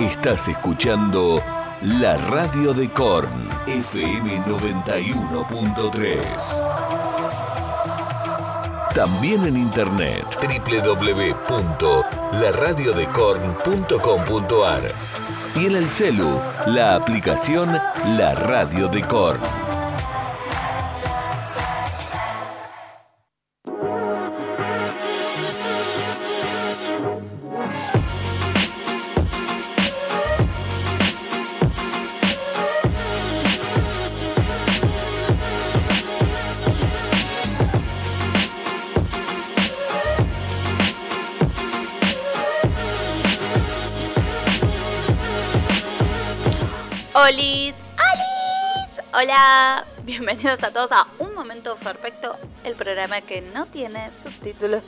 Estás escuchando la radio de Korn, FM 91.3. También en internet www.laradiodecorn.com.ar y en el celu, la aplicación La Radio de Korn. Bienvenidos a todos a Un Momento Perfecto, el programa que no tiene subtítulos.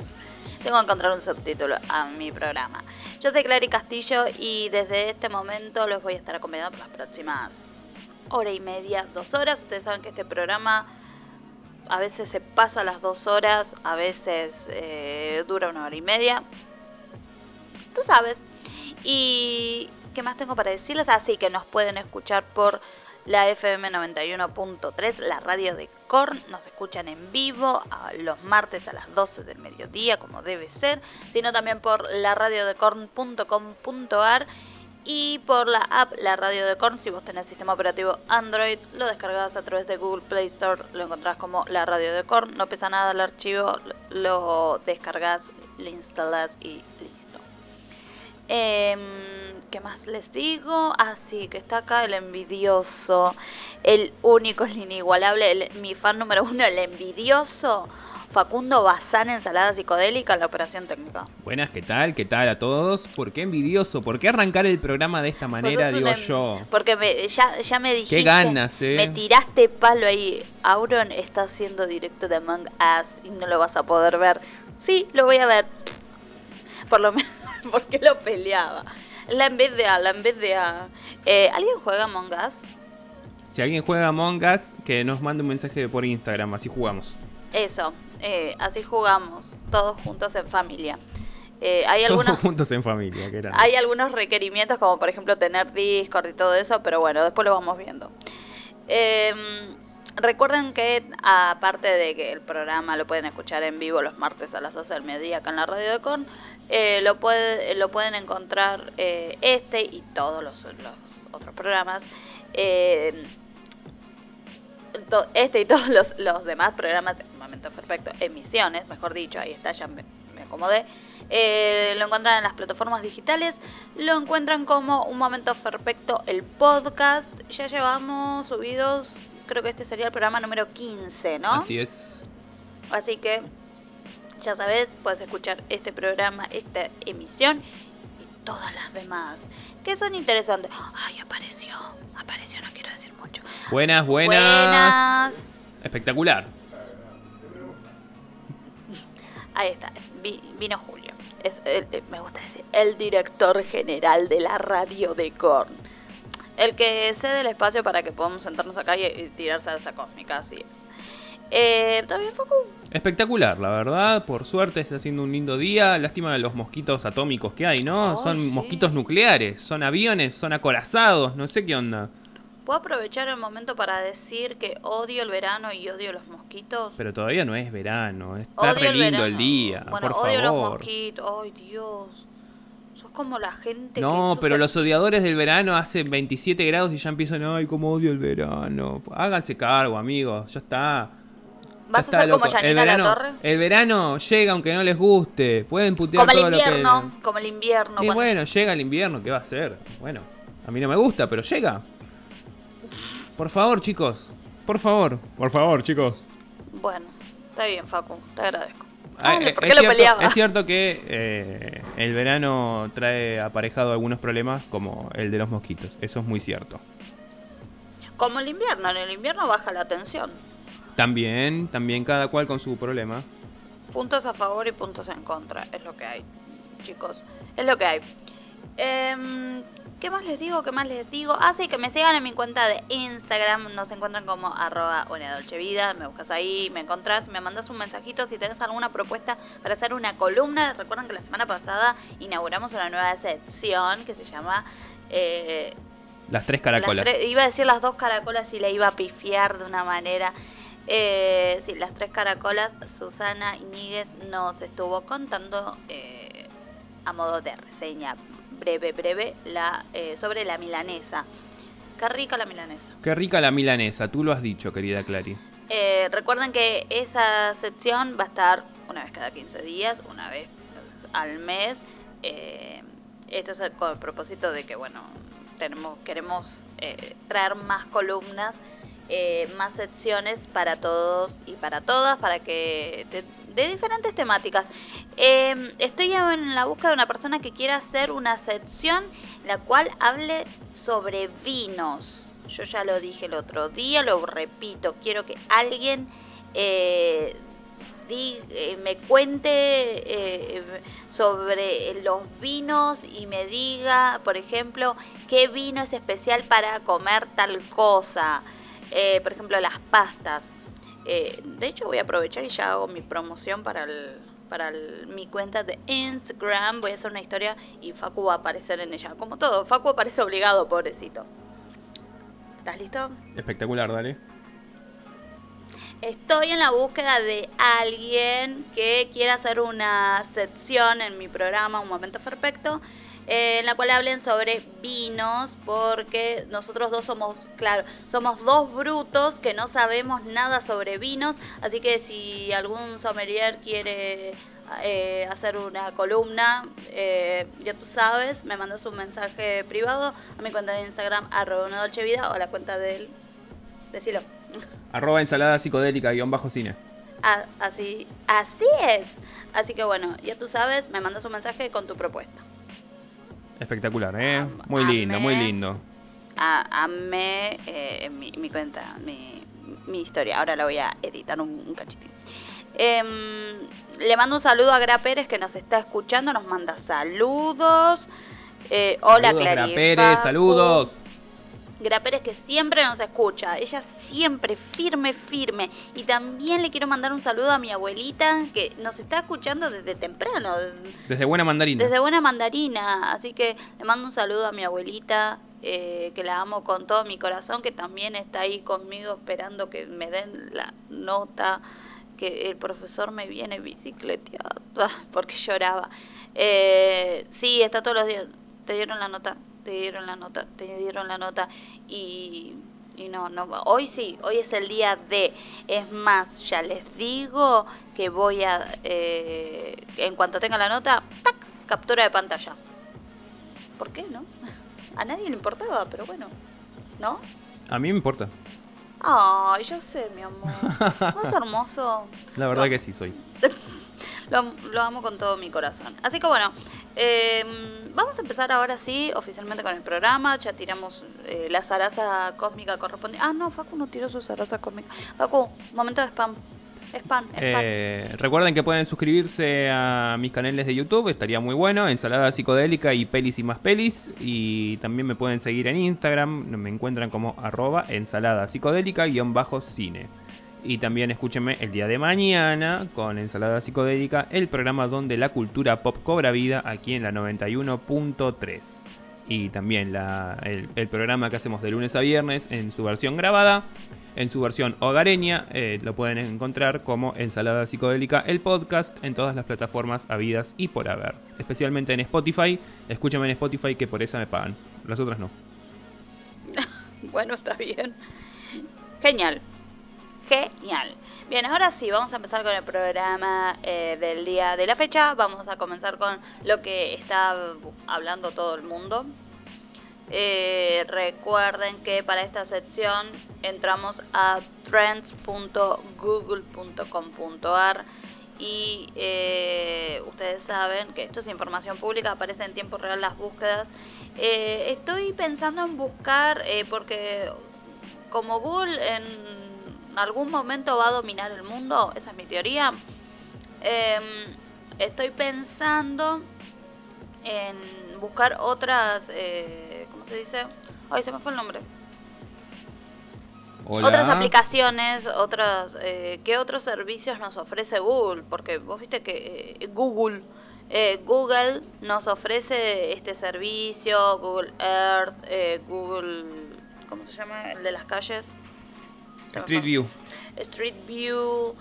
Tengo que encontrar un subtítulo a mi programa. Yo soy Clary Castillo y desde este momento los voy a estar acompañando por las próximas hora y media, dos horas. Ustedes saben que este programa a veces se pasa las dos horas, a veces eh, dura una hora y media. Tú sabes. Y ¿Qué más tengo para decirles? Así que nos pueden escuchar por la FM 91.3, la radio de Korn. Nos escuchan en vivo los martes a las 12 del mediodía, como debe ser. Sino también por la radio de Korn.com.ar y por la app La Radio de Korn. Si vos tenés sistema operativo Android, lo descargas a través de Google Play Store, lo encontrás como La Radio de Korn. No pesa nada el archivo, lo descargas, lo instalas y listo. Eh, ¿Qué más les digo? Ah, sí, que está acá el envidioso, el único, el inigualable, mi fan número uno, el envidioso. Facundo Bazán, ensalada psicodélica, la operación técnica. Buenas, ¿qué tal? ¿Qué tal a todos? ¿Por qué envidioso? ¿Por qué arrancar el programa de esta manera, digo yo? Porque ya, ya me dijiste. Qué ganas, eh. Me tiraste palo ahí. Auron está haciendo directo de Among Us y no lo vas a poder ver. Sí, lo voy a ver. Por lo menos porque lo peleaba. La en vez de A, la en vez de A. Eh, ¿Alguien juega Among Us? Si alguien juega Among Us, que nos mande un mensaje por Instagram, así jugamos. Eso, eh, así jugamos, todos juntos en familia. Eh, hay algunos, todos juntos en familia, que Hay algunos requerimientos, como por ejemplo tener Discord y todo eso, pero bueno, después lo vamos viendo. Em, recuerden que aparte de que el programa lo pueden escuchar en vivo los martes a las 12 del mediodía acá en la radio de Con, eh, lo, puede, lo pueden encontrar eh, este y todos los, otros programas. Eh, este y todos los, demás programas, en momento perfecto, emisiones, mejor dicho, ahí está, ya me, acomodé. lo encuentran en las plataformas digitales, lo encuentran como un momento perfecto el podcast. Ya llevamos subidos, creo que este sería el programa número 15, ¿no? Así es. Así que ya sabes, puedes escuchar este programa, esta emisión y todas las demás, que son interesantes. Ay, apareció, apareció, no quiero decir mucho. Buenas, buenas. Espectacular. Ahí está, vino Julio. Es me gusta decir, el director general de la radio de Korn. El que cede el espacio para que podamos sentarnos acá y, tirarse a esa cósmica, así es. Eh, ¿Todavía poco? Espectacular, la verdad. Por suerte está haciendo un lindo día. Lástima de los mosquitos atómicos que hay, ¿no? son mosquitos nucleares, son aviones, son acorazados, no sé qué onda. ¿Puedo aprovechar el momento para decir que odio el verano y odio los mosquitos? Pero todavía no es verano, está re lindo el, día. Bueno, odio los mosquitos, ay Dios. Sos como la gente no, pero los odiadores del verano hacen 27 grados y ya empiezan, ay, cómo odio el verano. Háganse cargo, amigos, ya está. ¿Vas a ser como Janina La Torre? El verano llega aunque no les guste. Pueden putear como el invierno, Como el invierno. Y bueno, llega el invierno, ¿qué va a ser? Bueno, a mí no me gusta, pero llega. Por favor, chicos. Por favor. Por favor, chicos. Bueno, está bien, Facu. Te agradezco. Ah, ¿por qué lo peleaba? Es cierto que eh, el verano trae aparejado algunos problemas, como el de los mosquitos. Eso es muy cierto. Como el invierno. En el invierno baja la tensión. También, también cada cual con su problema. Puntos a favor y puntos en contra, es lo que hay, chicos. Es lo que hay. Em, ¿Qué más les digo? ¿Qué más les digo? Así que me sigan en mi cuenta de Instagram. Nos encuentran como arroba una dolce vida. Me buscas ahí, me encontrás, me mandas un mensajito si tenés alguna propuesta para hacer una columna. Recuerden que la semana pasada inauguramos una nueva sección que se llama... Eh, las tres caracolas. iba a decir las dos caracolas y le iba a pifiar de una manera. Eh, sí, las tres caracolas, Susana Iñiguez nos estuvo contando eh, a modo de reseña breve, breve, la, eh, sobre la milanesa. Qué rica la milanesa. Qué rica la milanesa, tú lo has dicho, querida Clary. Recuerden que esa sección va a estar una vez cada 15 días, una vez al mes. Esto es con el propósito de que, bueno, tenemos, queremos traer más columnas, más secciones para todos y para todas, para que de diferentes temáticas. Em, estoy en la búsqueda de una persona que quiera hacer una sección la cual hable sobre vinos. Yo ya lo dije el otro día, lo repito, quiero que alguien eh, eh, me cuente eh, sobre los vinos y me diga, por ejemplo, qué vino es especial para comer tal cosa. Por ejemplo, las pastas. Eh, de hecho, voy a aprovechar y ya hago mi promoción para para mi cuenta de Instagram. Voy a hacer una historia y Facu va a aparecer en ella. Como todo, Facu aparece obligado, pobrecito. ¿Estás listo? Espectacular, dale. Estoy en la búsqueda de alguien que quiera hacer una sección en mi programa, Un Momento Perfecto, eh, en la cual hablen sobre vinos, porque nosotros dos somos, claro, somos dos brutos que no sabemos nada sobre vinos, así que si algún sommelier quiere eh, hacer una columna, eh, ya tú sabes, me mandas un mensaje privado a mi cuenta de Instagram, arroba una dolce vida, o la cuenta de él, decilo. Arroba ensalada psicodélica guion bajo cine. así, así es. Así que bueno, ya tú sabes, me mandas un mensaje con tu propuesta. Espectacular, ¿eh? Muy lindo, muy lindo. Amé eh, mi, mi, cuenta, mi, mi, historia. Ahora la voy a editar un, cachitín. Em, le mando un saludo a Gra Pérez que nos está escuchando, nos manda saludos. Eh, hola, saludos, Gra Pérez, saludos. Gra Pérez que siempre nos escucha, ella siempre firme, firme. Y también le quiero mandar un saludo a mi abuelita que nos está escuchando desde temprano. Desde Buena Mandarina. Desde Buena Mandarina, así que le mando un saludo a mi abuelita, eh, que la amo con todo mi corazón, que también está ahí conmigo esperando que me den la nota, que el profesor me viene bicicleteado, porque lloraba. Eh, sí, está todos los días. ¿Te dieron la nota? Te dieron la nota, te dieron la nota y, y no, no, hoy sí, hoy es el día de, es más, ya les digo que voy a, eh, en cuanto tenga la nota, ¡tac! captura de pantalla. ¿Por qué, no? A nadie le importaba, pero bueno, ¿no? A mí me importa. Ay, ya sé, mi amor. ¿No es hermoso? La verdad que sí, soy. lo, amo con todo mi corazón. Así que bueno, em, vamos a empezar ahora sí, oficialmente con el programa. Ya tiramos eh, la zaraza cósmica correspondiente. Ah, no, Facu no tiró su zaraza cósmica. Facu, momento de spam. Spam, spam. Eh, recuerden que pueden suscribirse a mis canales de YouTube, estaría muy bueno, Ensalada Psicodélica y Pelis y más Pelis. Y también me pueden seguir en Instagram, me encuentran como arroba ensalada psicodélica guion bajo cine. Y también escúchenme el día de mañana con Ensalada Psicodélica, el programa donde la cultura pop cobra vida aquí en la 91.3. Y también el, programa que hacemos de lunes a viernes en su versión grabada, en su versión hogareña, eh, lo pueden encontrar como Ensalada Psicodélica, el podcast en todas las plataformas habidas y por haber. Especialmente en Spotify, escúchame en Spotify que por esa me pagan, las otras no. bueno, está bien. Genial genial. Bien, ahora sí, vamos a empezar con el programa eh, del día de la fecha. Vamos a comenzar con lo que está hablando todo el mundo. Eh, recuerden que para esta sección entramos a trends.google.com.ar y eh, ustedes saben que esto es información pública, aparece en tiempo real las búsquedas. estoy pensando en buscar, porque como Google en algún momento va a dominar el mundo, esa es mi teoría. Em, estoy pensando en buscar otras, eh, ¿cómo se dice? Ay, se me fue el nombre. Hola. Otras aplicaciones, otras, eh, ¿qué otros servicios nos ofrece Google? Porque vos viste que eh, Google, eh, Google nos ofrece este servicio, Google Earth, eh, Google, ¿cómo se llama? El de las calles. Street. View. Street View,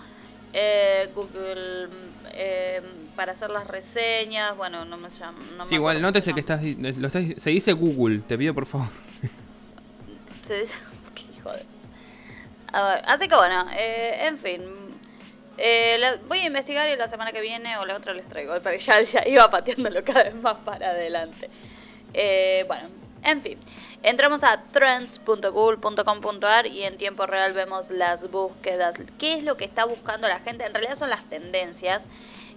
eh, Google eh, para hacer las reseñas, bueno, no me llamo. No Sí, igual, nótese que estás, lo estás- se dice Google, te pido por favor. Se dice. Qué hijo de. A ver, así que bueno, eh, en fin. Eh, la- voy a investigar y la semana que viene o la otra les traigo. Pero ya, ya iba pateándolo cada vez más para adelante. Eh, bueno, en fin. Entramos a trends.google.com.ar y en tiempo real vemos las búsquedas. ¿Qué es lo que está buscando la gente? En realidad son las tendencias.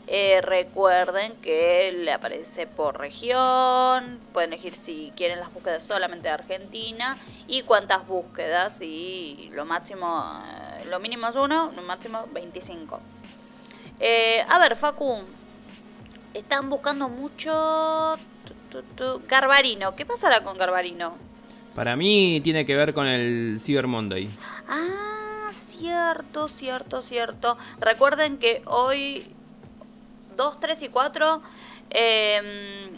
Eh, recuerden que le aparece por región, pueden elegir si quieren las búsquedas solamente de Argentina y cuántas búsquedas y lo máximo, eh, lo mínimo es uno, lo máximo 25. Eh, a ver, Facu, están buscando mucho Garbarino. ¿Qué pasará con Garbarino? Para mí tiene que ver con el Cyber Monday. Ah, cierto, cierto, cierto. Recuerden que hoy 2, 3 y 4 eh,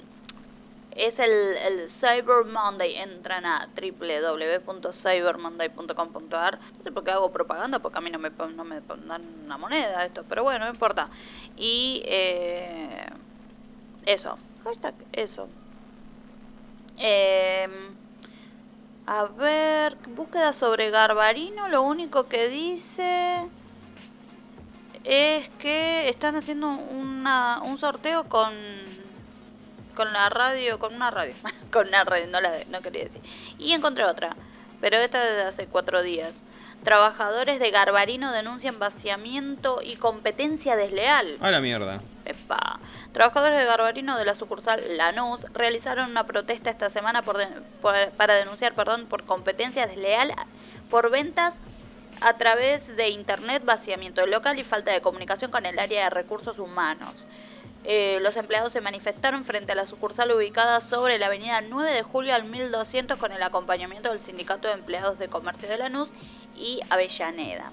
es el, Cyber Monday. Entran a www.cybermonday.com.ar. No sé por qué hago propaganda, porque a mí no me, no me dan una moneda esto, pero bueno, no importa. Y eh, eso, hashtag eso. Eh, a ver, búsqueda sobre Garbarino, lo único que dice es que están haciendo una, un sorteo con con la radio, con una radio, con una radio, no la no quería decir. Y encontré otra, pero esta es de hace cuatro días. Trabajadores de Garbarino denuncian vaciamiento y competencia desleal. A la mierda. Trabajadores de Garbarino de la sucursal Lanús realizaron una protesta esta semana para denunciar perdón, por competencia desleal por ventas a través de internet, vaciamiento local y falta de comunicación con el área de recursos humanos. Eh, los empleados se manifestaron frente a la sucursal ubicada sobre la avenida 9 de julio al 1200 con el acompañamiento del Sindicato de Empleados de Comercio de Lanús y Avellaneda.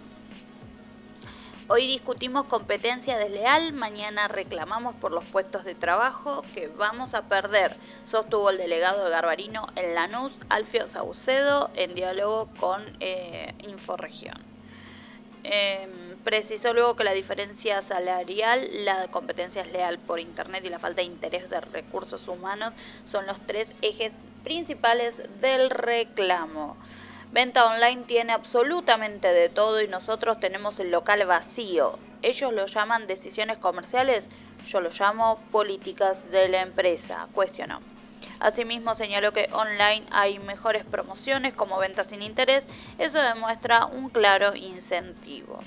Hoy discutimos competencia desleal, mañana reclamamos por los puestos de trabajo que vamos a perder, sostuvo el delegado de Garbarino en Lanús, Alfio Saucedo, en diálogo con eh, Inforregión. Eh, precisó luego que la diferencia salarial, la competencia desleal por Internet y la falta de interés de recursos humanos son los tres ejes principales del reclamo. Venta online tiene absolutamente de todo y nosotros tenemos el local vacío. Ellos lo llaman decisiones comerciales, yo lo llamo políticas de la empresa, cuestionó. Asimismo señaló que online hay mejores promociones como ventas sin interés, eso demuestra un claro incentivo.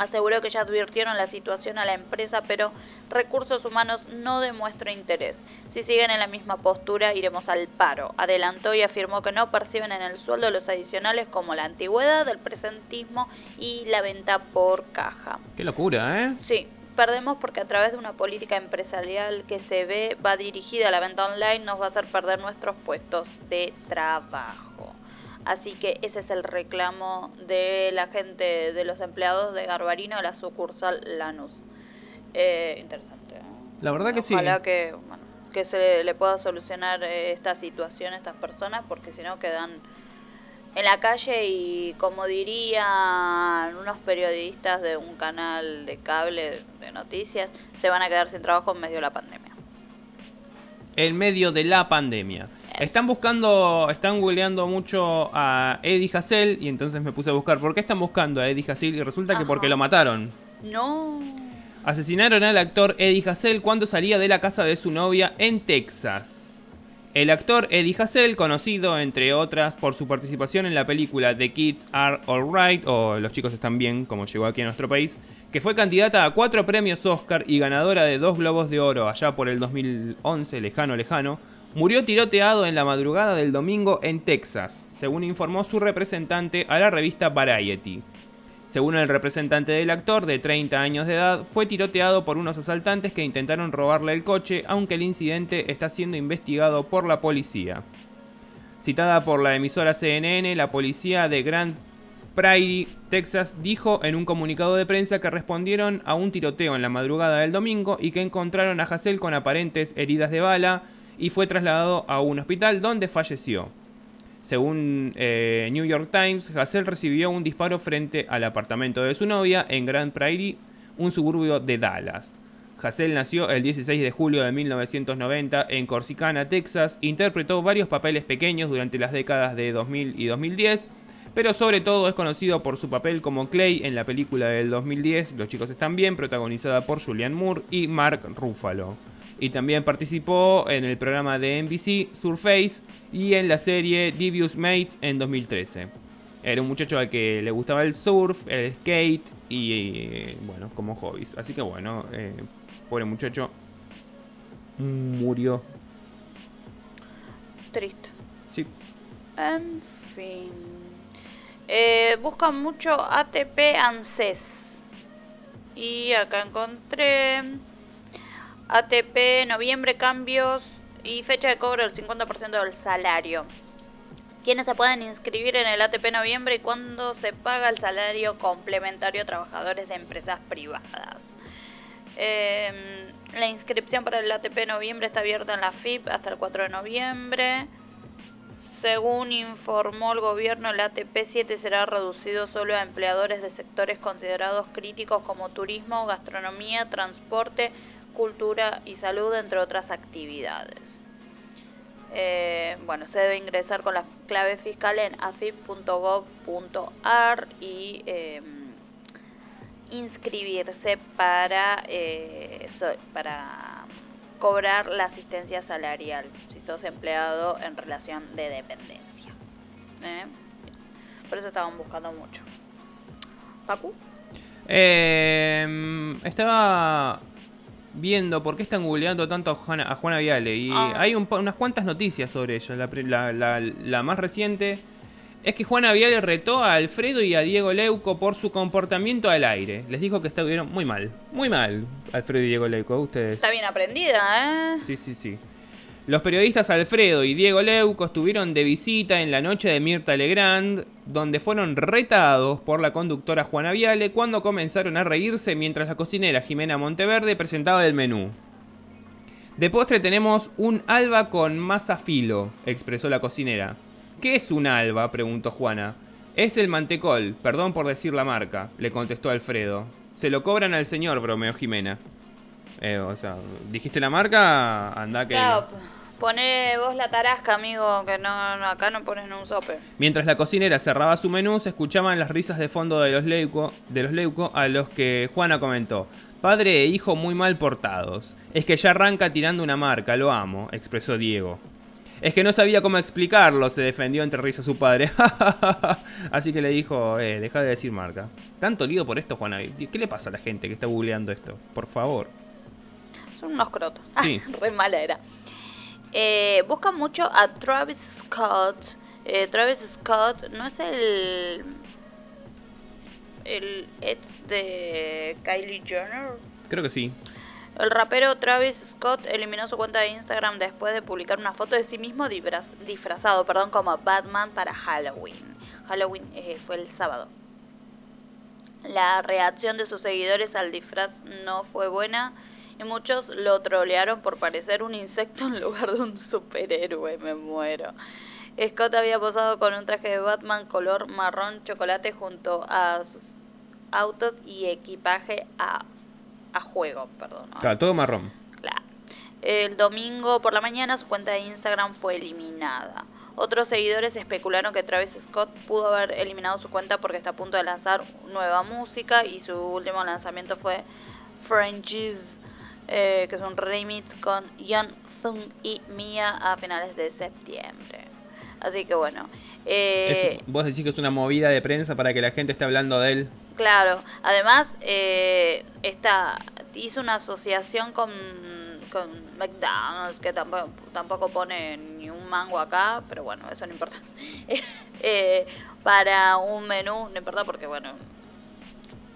Aseguró que ya advirtieron la situación a la empresa, pero Recursos Humanos no demuestra interés. Si siguen en la misma postura, iremos al paro. Adelantó y afirmó que no perciben en el sueldo los adicionales como la antigüedad, el presentismo y la venta por caja. Qué locura, ¿eh? Sí, perdemos porque a través de una política empresarial que se ve va dirigida a la venta online nos va a hacer perder nuestros puestos de trabajo. Así que ese es el reclamo de la gente, de los empleados de Garbarino, la sucursal Lanús. Eh, interesante. ¿eh? La verdad que sí. Ojalá que, bueno, que se le pueda solucionar eh, esta situación a estas personas, porque si no quedan en la calle y como dirían unos periodistas de un canal de cable de noticias, se van a quedar sin trabajo en medio de la pandemia. En medio de la pandemia. Están buscando, están googleando mucho a Eddie Hassel y entonces me puse a buscar por qué están buscando a Eddie Hassel y resulta que porque lo mataron. No. Asesinaron al actor Eddie Hassel cuando salía de la casa de su novia en Texas. El actor Eddie Hassel, conocido entre otras por su participación en la película The Kids Are Alright o Los chicos están bien, como llegó aquí a nuestro país, que fue candidata a cuatro premios Oscar y ganadora de dos Globos de Oro allá por el 2011, lejano, lejano, murió tiroteado en la madrugada del domingo en Texas, según informó su representante a la revista Variety. Según el representante del actor, de 30 años de edad, fue tiroteado por unos asaltantes que intentaron robarle el coche, aunque el incidente está siendo investigado por la policía. Citada por la emisora CNN, la policía de Grand Prairie, Texas, dijo en un comunicado de prensa que respondieron a un tiroteo en la madrugada del domingo y que encontraron a Hassel con aparentes heridas de bala y fue trasladado a un hospital donde falleció. Según eh, New York Times, Hassel recibió un disparo frente al apartamento de su novia en Grand Prairie, un suburbio de Dallas. Hassel nació el 16 de julio de 1990 en Corsicana, Texas. Interpretó varios papeles pequeños durante las décadas de 2000 y 2010, pero sobre todo es conocido por su papel como Clay en la película del 2010 Los chicos están bien, protagonizada por Julianne Moore y Mark Ruffalo. Y también participó en el programa de NBC Surface y en la serie Devious Mates en 2013. Era un muchacho al que le gustaba el surf, el skate y, eh, bueno, como hobbies. Así que bueno, eh, pobre muchacho murió. Triste. Sí. En fin. Eh, buscan mucho ATP ANSES. Y acá encontré ATP noviembre cambios y fecha de cobro del 50% del salario. ¿Quiénes se pueden inscribir en el ATP noviembre y cuándo se paga el salario complementario a trabajadores de empresas privadas? Eh, la inscripción para el ATP noviembre está abierta en la FIP hasta el 4 de noviembre. Según informó el gobierno, el ATP 7 será reducido solo a empleadores de sectores considerados críticos como turismo, gastronomía, transporte, cultura y salud, entre otras actividades. Eh, bueno, se debe ingresar con la clave fiscal en afip.gov.ar y eh, inscribirse para, eh, para cobrar la asistencia salarial si sos empleado en relación de dependencia. ¿Eh? Por eso estaban buscando mucho. ¿Pacu? Eh, estaba viendo por qué están googleando tanto a Juana, a Juana Viale. Y Ah. hay un unas cuantas noticias sobre ella. La, la- la- la más reciente es que Juana Viale retó a Alfredo y a Diego Leuco por su comportamiento al aire. Les dijo que estuvieron muy mal. Muy mal, Alfredo y Diego Leuco. Ustedes. Está bien aprendida, ¿eh? Sí, sí, sí. Los periodistas Alfredo y Diego Leuco estuvieron de visita en la noche de Mirta Legrand, donde fueron retados por la conductora Juana Viale cuando comenzaron a reírse mientras la cocinera Jimena Monteverde presentaba el menú. De postre tenemos un alba con masa filo, expresó la cocinera. ¿Qué es un alba? preguntó Juana. Es el mantecol, perdón por decir la marca, le contestó Alfredo. Se lo cobran al señor, bromeó Jimena. Eh, o sea, dijiste la marca, anda que... Claro, poné vos la tarasca, amigo, que no, no, acá no ponen un sope. Mientras la cocinera cerraba su menú, se escuchaban las risas de fondo de los Leuco, de los Leuco a los que Juana comentó. Padre e hijo muy mal portados. Es que ya arranca tirando una marca, lo amo, expresó Diego. Es que no sabía cómo explicarlo, se defendió entre risas su padre. Así que le dijo, eh, deja de decir marca. ¿Tanto lío por esto, Juana? ¿Qué le pasa a la gente que está googleando esto? Por favor. Son unos crotos. Sí. Re mala era. Eh, buscan mucho a Travis Scott. Eh, Travis Scott no es el. El ex de Kylie Jenner. Creo que sí. El rapero Travis Scott eliminó su cuenta de Instagram después de publicar una foto de sí mismo disfraz- disfrazado perdón, como Batman para Halloween. Halloween eh, fue el sábado. La reacción de sus seguidores al disfraz no fue buena y muchos lo trolearon por parecer un insecto en lugar de un superhéroe. Me muero. Scott había posado con un traje de Batman color marrón chocolate junto a sus autos y equipaje a, a juego. Perdón. Claro, todo marrón. Claro. El domingo por la mañana su cuenta de Instagram fue eliminada. Otros seguidores especularon que Travis Scott pudo haber eliminado su cuenta porque está a punto de lanzar nueva música y su último lanzamiento fue Frenchies, eh, que es un remix con Young Thug y Mia a finales de septiembre. Así que bueno. eh, Es- vos decís que es una movida de prensa para que la gente esté hablando de él. Claro, además eh, esta, hizo una asociación con, con McDonald's, que tampoco, tampoco pone ni un mango acá, pero bueno, eso no importa. Eh, para un menú, no importa porque bueno,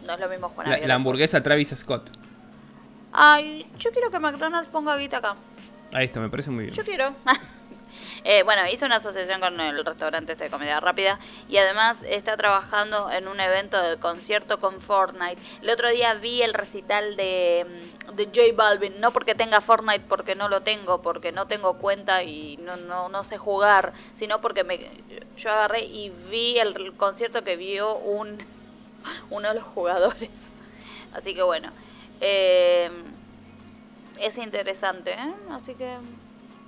no es lo mismo Juana La, la hamburguesa Travis Scott. Ay, yo quiero que McDonald's ponga guita acá. Ahí está, me parece muy bien. Yo quiero. Eh, bueno, hizo una asociación con el restaurante este de comida rápida y además está trabajando en un evento de concierto con Fortnite. El otro día vi el recital de, mm, de J Balvin, no porque tenga Fortnite, porque no lo tengo, porque no tengo cuenta y no, no, no sé jugar, sino porque me, yo agarré y vi el concierto que vio un, uno de los jugadores. Así que bueno. Eh, es interesante, ¿eh? Así que,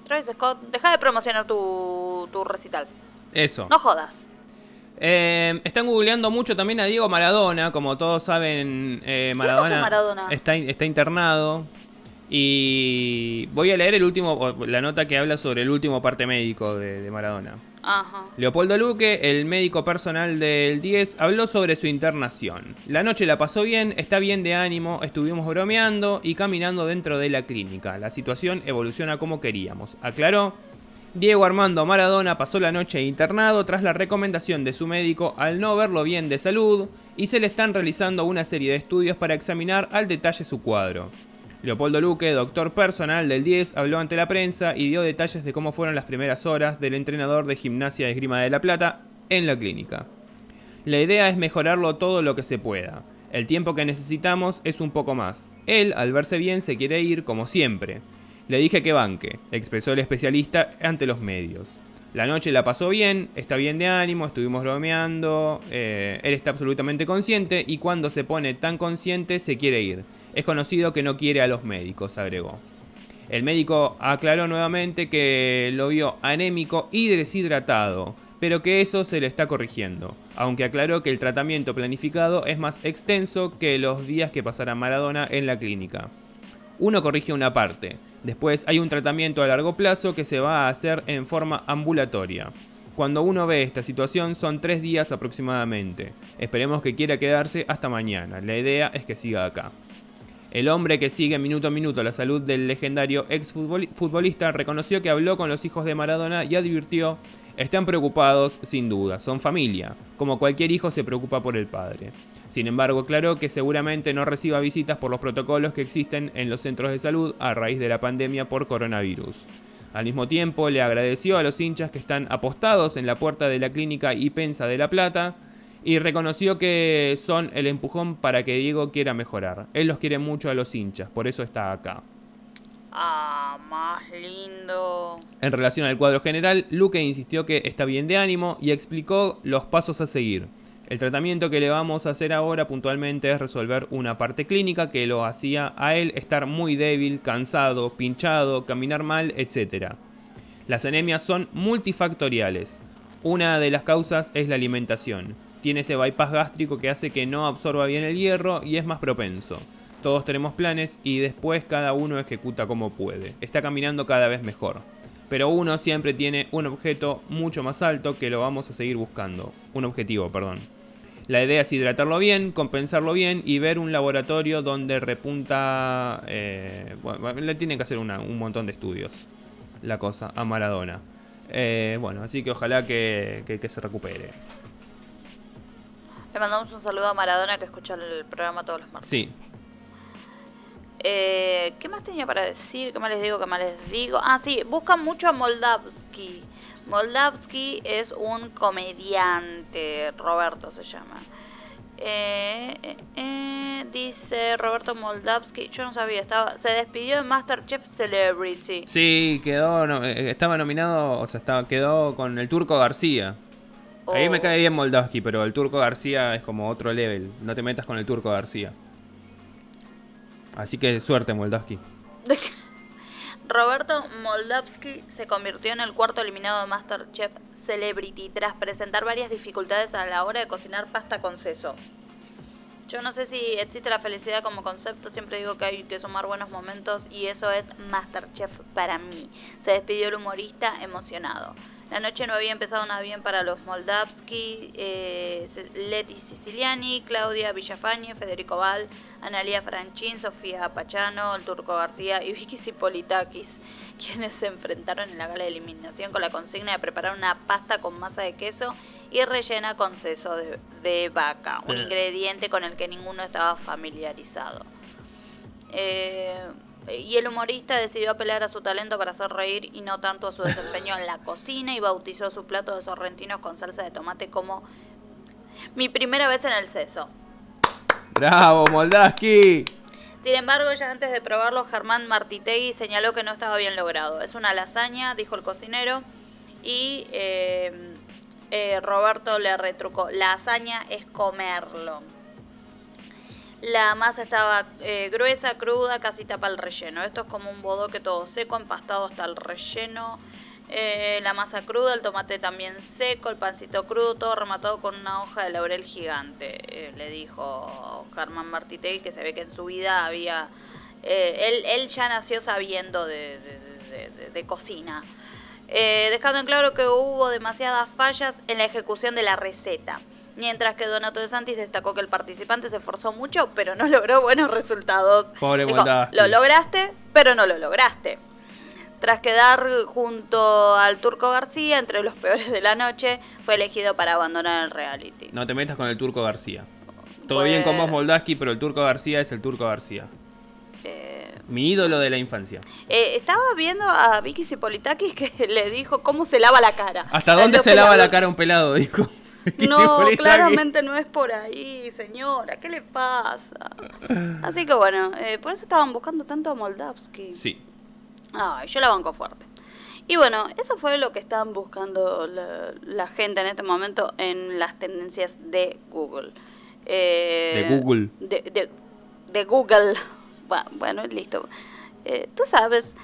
Travis Scott, deja de promocionar tu, tu recital. Eso. No jodas. Eh, están googleando mucho también a Diego Maradona. Como todos saben, eh, Maradona, Maradona? Está, está internado. Y voy a leer el último, la nota que habla sobre el último parte médico de, de Maradona. Leopoldo Luque, el médico personal del 10, habló sobre su internación. La noche la pasó bien, está bien de ánimo, estuvimos bromeando y caminando dentro de la clínica. La situación evoluciona como queríamos, aclaró. Diego Armando Maradona pasó la noche internado tras la recomendación de su médico al no verlo bien de salud y se le están realizando una serie de estudios para examinar al detalle su cuadro. Leopoldo Luque, doctor personal del 10, habló ante la prensa y dio detalles de cómo fueron las primeras horas del entrenador de gimnasia de esgrima de La Plata en la clínica. La idea es mejorarlo todo lo que se pueda. El tiempo que necesitamos es un poco más. Él, al verse bien, se quiere ir como siempre. Le dije que banque, expresó el especialista ante los medios. La noche la pasó bien, está bien de ánimo, estuvimos bromeando, eh, él está absolutamente consciente y cuando se pone tan consciente se quiere ir. Es conocido que no quiere a los médicos, agregó. El médico aclaró nuevamente que lo vio anémico y deshidratado, pero que eso se le está corrigiendo, aunque aclaró que el tratamiento planificado es más extenso que los días que pasará Maradona en la clínica. Uno corrige una parte, después hay un tratamiento a largo plazo que se va a hacer en forma ambulatoria. Cuando uno ve esta situación son tres días aproximadamente. Esperemos que quiera quedarse hasta mañana. La idea es que siga acá. El hombre que sigue minuto a minuto la salud del legendario ex futbolista reconoció que habló con los hijos de Maradona y advirtió, están preocupados sin duda, son familia, como cualquier hijo se preocupa por el padre. Sin embargo, aclaró que seguramente no reciba visitas por los protocolos que existen en los centros de salud a raíz de la pandemia por coronavirus. Al mismo tiempo, le agradeció a los hinchas que están apostados en la puerta de la clínica Ipensa de La Plata, y reconoció que son el empujón para que Diego quiera mejorar. Él los quiere mucho a los hinchas, por eso está acá. Ah, más lindo. En relación al cuadro general, Luque insistió que está bien de ánimo y explicó los pasos a seguir. El tratamiento que le vamos a hacer ahora puntualmente es resolver una parte clínica que lo hacía a él estar muy débil, cansado, pinchado, caminar mal, etc. Las anemias son multifactoriales. Una de las causas es la alimentación tiene ese bypass gástrico que hace que no absorba bien el hierro y es más propenso. Todos tenemos planes y después cada uno ejecuta como puede. Está caminando cada vez mejor. Pero uno siempre tiene un objeto mucho más alto que lo vamos a seguir buscando. Un objetivo, perdón. La idea es hidratarlo bien, compensarlo bien y ver un laboratorio donde repunta... Eh, bueno, le tienen que hacer un montón de estudios. La cosa, a Maradona. Eh, bueno, así que ojalá que se recupere. Le mandamos un saludo a Maradona que escucha el programa todos los martes. Sí. Eh, ¿Qué más tenía para decir? ¿Qué más les digo? ¿Qué más les digo? Ah, sí, buscan mucho a Moldavsky. Moldavsky es un comediante, Roberto se llama. Eh, eh, eh, dice Roberto Moldavsky, yo no sabía, estaba, se despidió de Masterchef Celebrity. Sí, quedó, no, eh, estaba nominado, o sea, estaba, quedó con el turco García. A mí me cae bien Moldavsky, pero el Turco García es como otro level. No te metas con el Turco García. Así que suerte, Moldavsky. Roberto Moldavsky se convirtió en el cuarto eliminado de Masterchef Celebrity tras presentar varias dificultades a la hora de cocinar pasta con seso. Yo no sé si existe la felicidad como concepto, siempre digo que hay que sumar buenos momentos y eso es Masterchef para mí. Se despidió el humorista emocionado. La noche no había empezado nada bien para los Moldavsky, eh, Leti Siciliani, Claudia Villafañe, Federico Val, Analia Franchín, Sofía Pachano, el Turco García y Vicky Sipolitakis, quienes se enfrentaron en la gala de eliminación con la consigna de preparar una pasta con masa de queso y rellena con seso de, vaca, un ingrediente con el que ninguno estaba familiarizado. Eh, y el humorista decidió apelar a su talento para hacer reír y no tanto a su desempeño en la cocina y bautizó su plato de sorrentinos con salsa de tomate como mi primera vez en el seso. ¡Bravo, Moldaski! Sin embargo, ya antes de probarlo, Germán Martitegui señaló que no estaba bien logrado. Es una lasaña, dijo el cocinero, y eh, eh, Roberto le retrucó, la lasaña es comerlo. La masa estaba eh, gruesa, cruda, casi tapa el relleno. Esto es como un bodoque todo seco, empastado hasta el relleno. Eh, la masa cruda, el tomate también seco, el pancito crudo, todo rematado con una hoja de laurel gigante. Eh, le dijo Germán Martitegui que se ve que en su vida había... él, él, ya nació sabiendo de cocina. Dejando en claro que hubo demasiadas fallas en la ejecución de la receta. Mientras que Donato de Santis destacó que el participante se esforzó mucho, pero no logró buenos resultados. Pobre Dijo, Lo lograste, pero no lo lograste. Tras quedar junto al Turco García entre los peores de la noche, fue elegido para abandonar el reality. No te metas con el Turco García. Todo bien con vos, Moldaski, pero el Turco García es el Turco García. Eh, Mi ídolo de la infancia. eh, estaba viendo a Vicky Cipolitakis que le dijo cómo se lava la cara. ¿Hasta dónde se lava la cara un pelado? Dijo. No, claramente no es por ahí, señora. ¿Qué le pasa? Así que bueno, eh, por eso estaban buscando tanto a Moldavsky. Sí. Ay, yo la banco fuerte. Y bueno, eso fue lo que estaban buscando la, la gente en este momento en las tendencias de Google. Eh, De Google. De, de- de Google. Bu- Bueno, listo. Eh, Tú sabes,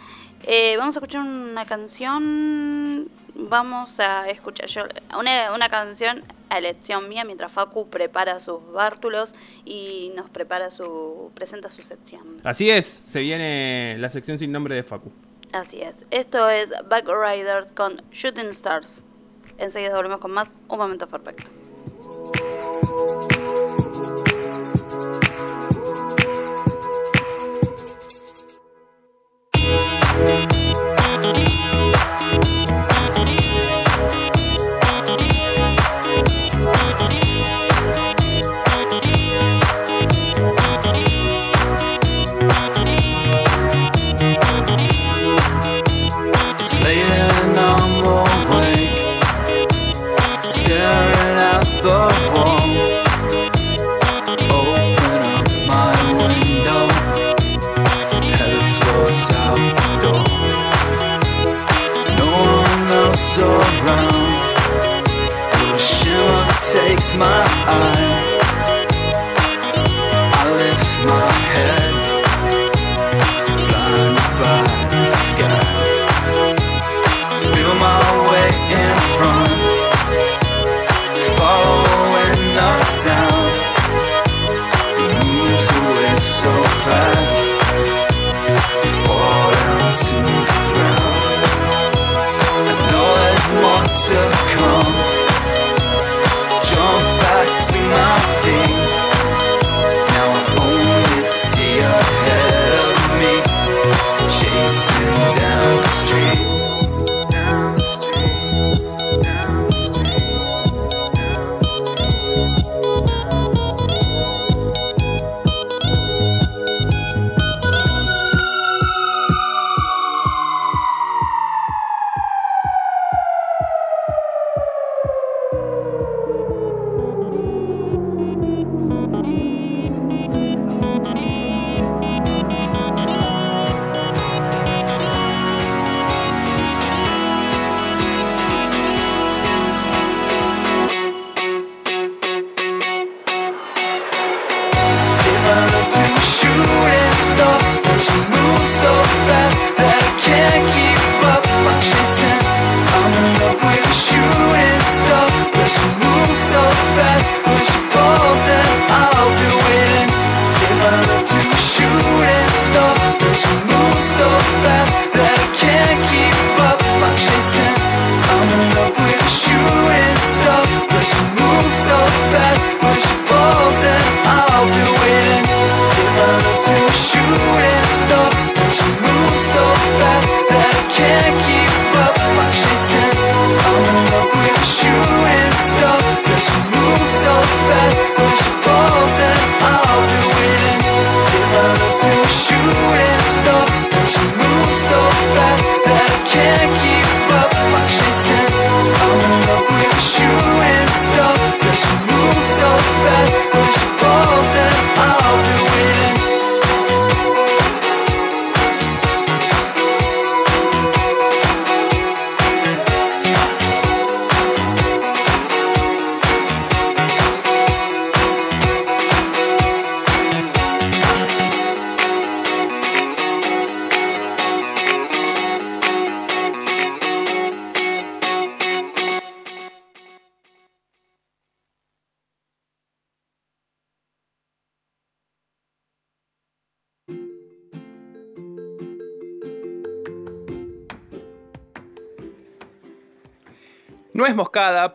eh, vamos a escuchar una canción. Vamos a escuchar yo una, una canción a elección mía mientras Facu prepara sus bártulos y nos prepara su presenta su sección. Así es, se viene la sección sin nombre de Facu. Así es. Esto es Back Riders con Shooting Stars. Enseguida volvemos con más Un Momento Perfecto.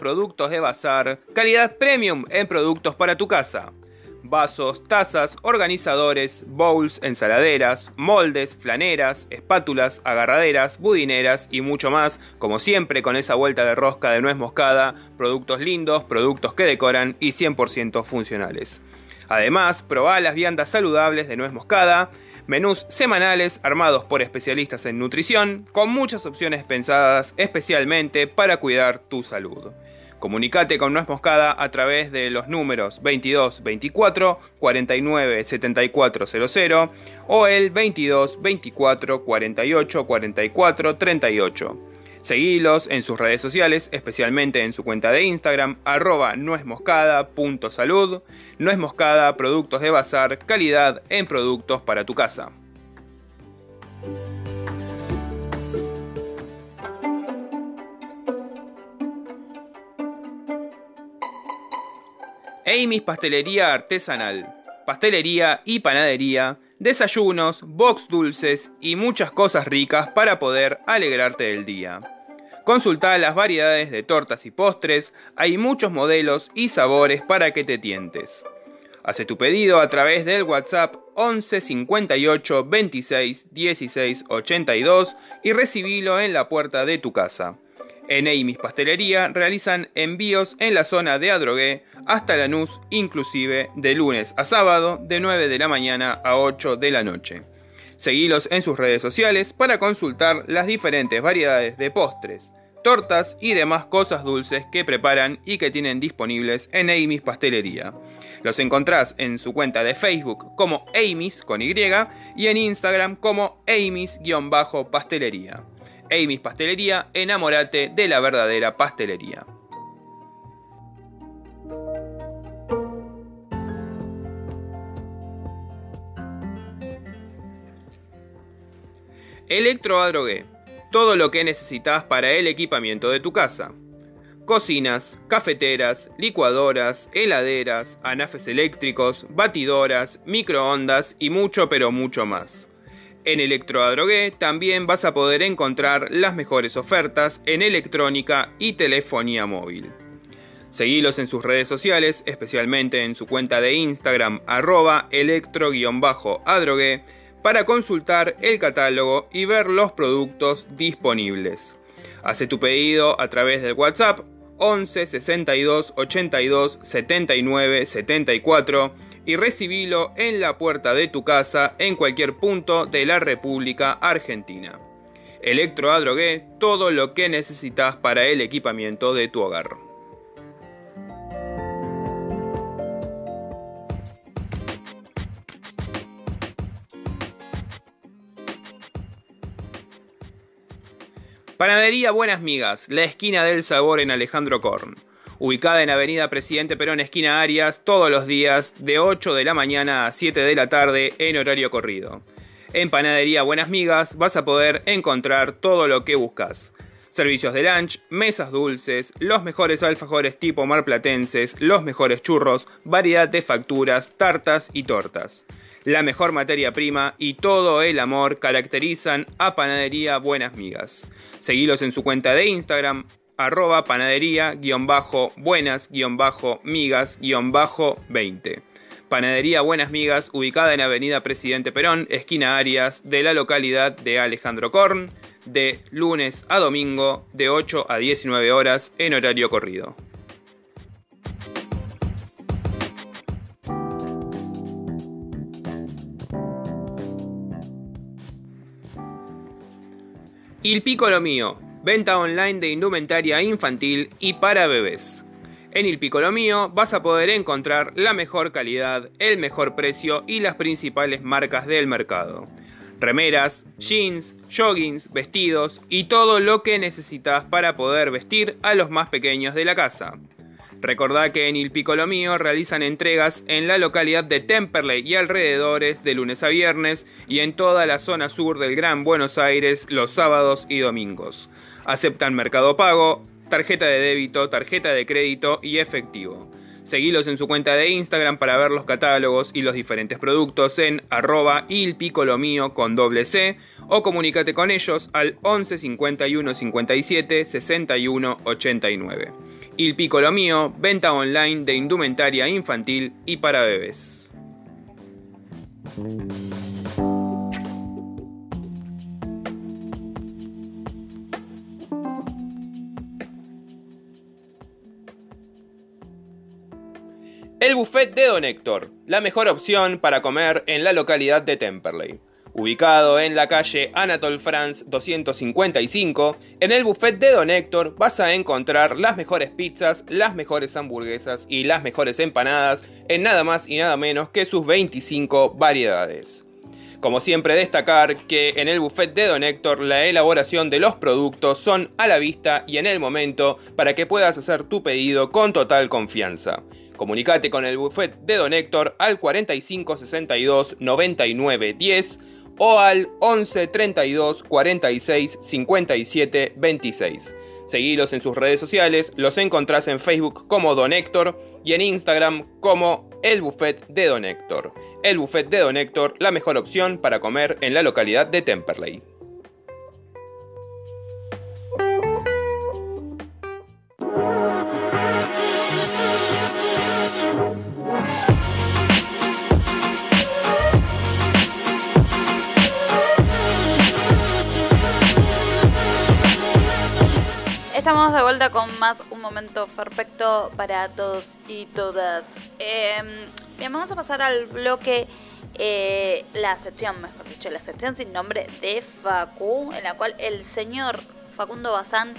Productos de bazar, calidad premium en productos para tu casa. Vasos, tazas, organizadores, bowls, ensaladeras, moldes, flaneras, espátulas, agarraderas, budineras y mucho más, como siempre con esa vuelta de rosca de nuez moscada, productos lindos, productos que decoran y 100% funcionales. Además, probá las viandas saludables de nuez moscada, menús semanales armados por especialistas en nutrición, con muchas opciones pensadas especialmente para cuidar tu salud. Comunicate con Nuez Moscada a través de los números 22 24 49 7400 o el 22 24 48 44 38. Seguilos en sus redes sociales, especialmente en su cuenta de Instagram, arroba nuezmoscada.salud. Nuez Moscada, productos de bazar, calidad en productos para tu casa. Amy's Pastelería Artesanal. Pastelería y panadería, desayunos, box dulces y muchas cosas ricas para poder alegrarte del día. Consulta las variedades de tortas y postres, hay muchos modelos y sabores para que te tientes. Hace tu pedido a través del WhatsApp 11 58 26 16 82 y recibilo en la puerta de tu casa. En Amy's Pastelería realizan envíos en la zona de Adrogué hasta Lanús, inclusive de lunes a sábado, de 9 de la mañana a 8 de la noche. Seguilos en sus redes sociales para consultar las diferentes variedades de postres, tortas y demás cosas dulces que preparan y que tienen disponibles en Amy's Pastelería. Los encontrás en su cuenta de Facebook como Amy's con Y y en Instagram como Amy's-pastelería. Amy's Pastelería, enamórate de la verdadera pastelería. Electroadrogué. Todo lo que necesitas para el equipamiento de tu casa. Cocinas, cafeteras, licuadoras, heladeras, anafes eléctricos, batidoras, microondas y mucho pero mucho más. En Electroadrogué también vas a poder encontrar las mejores ofertas en electrónica y telefonía móvil. Seguilos en sus redes sociales, especialmente en su cuenta de Instagram arroba electro-adrogué para consultar el catálogo y ver los productos disponibles. Hace tu pedido a través del WhatsApp 11 62 82 79 74 y recibilo en la puerta de tu casa en cualquier punto de la República Argentina. Electroadrogué, todo lo que necesitas para el equipamiento de tu hogar. Panadería Buenas Migas, la esquina del sabor en Alejandro Korn. Ubicada en Avenida Presidente Perón, esquina Arias, todos los días de 8 de la mañana a 7 de la tarde en horario corrido. En Panadería Buenas Migas vas a poder encontrar todo lo que buscas. Servicios de lunch, mesas dulces, los mejores alfajores tipo marplatenses, los mejores churros, variedad de facturas, tartas y tortas. La mejor materia prima y todo el amor caracterizan a Panadería Buenas Migas. Seguilos en su cuenta de Instagram, arroba panadería-buenas-migas-20. Panadería Buenas Migas, ubicada en Avenida Presidente Perón, esquina Arias, de la localidad de Alejandro Korn, de lunes a domingo, de 8 a 19 horas, en horario corrido. Il Piccolo Mío, venta online de indumentaria infantil y para bebés. En Il Piccolo Mío vas a poder encontrar la mejor calidad, el mejor precio y las principales marcas del mercado. Remeras, jeans, joggings, vestidos y todo lo que necesitas para poder vestir a los más pequeños de la casa. Recordá que en Il Piccolo Mío realizan entregas en la localidad de Temperley y alrededores de lunes a viernes y en toda la zona sur del Gran Buenos Aires los sábados y domingos. Aceptan Mercado Pago, tarjeta de débito, tarjeta de crédito y efectivo. Seguilos en su cuenta de Instagram para ver los catálogos y los diferentes productos en arroba con doble C o comunícate con ellos al 11 51 57 61 89. Il Piccolo Mío, venta online de indumentaria infantil y para bebés. El buffet de Don Héctor, la mejor opción para comer en la localidad de Temperley. Ubicado en la calle Anatole France 255, en el buffet de Don Héctor vas a encontrar las mejores pizzas, las mejores hamburguesas y las mejores empanadas en nada más y nada menos que sus 25 variedades. Como siempre destacar que en el buffet de Don Héctor la elaboración de los productos son a la vista y en el momento para que puedas hacer tu pedido con total confianza. Comunicate con el buffet de Don Héctor al 45 62 99 10 o al 11 32 46 57 26. Seguilos en sus redes sociales, los encontrás en Facebook como Don Héctor y en Instagram como El Buffet de Don Héctor. El Buffet de Don Héctor, la mejor opción para comer en la localidad de Temperley. Estamos de vuelta con más un momento perfecto para todos y todas. Eh, bien, vamos a pasar al bloque, eh, la sección, mejor dicho, la sección sin nombre de Facu, en la cual el señor Facundo Bazán,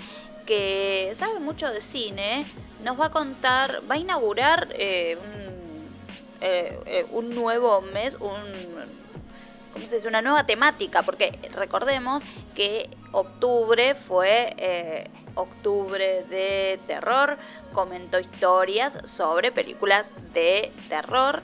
que sabe mucho de cine, nos va a contar, va a inaugurar eh, un, eh, un nuevo mes, un. Una nueva temática, porque recordemos que octubre fue octubre de terror, comentó historias sobre películas de terror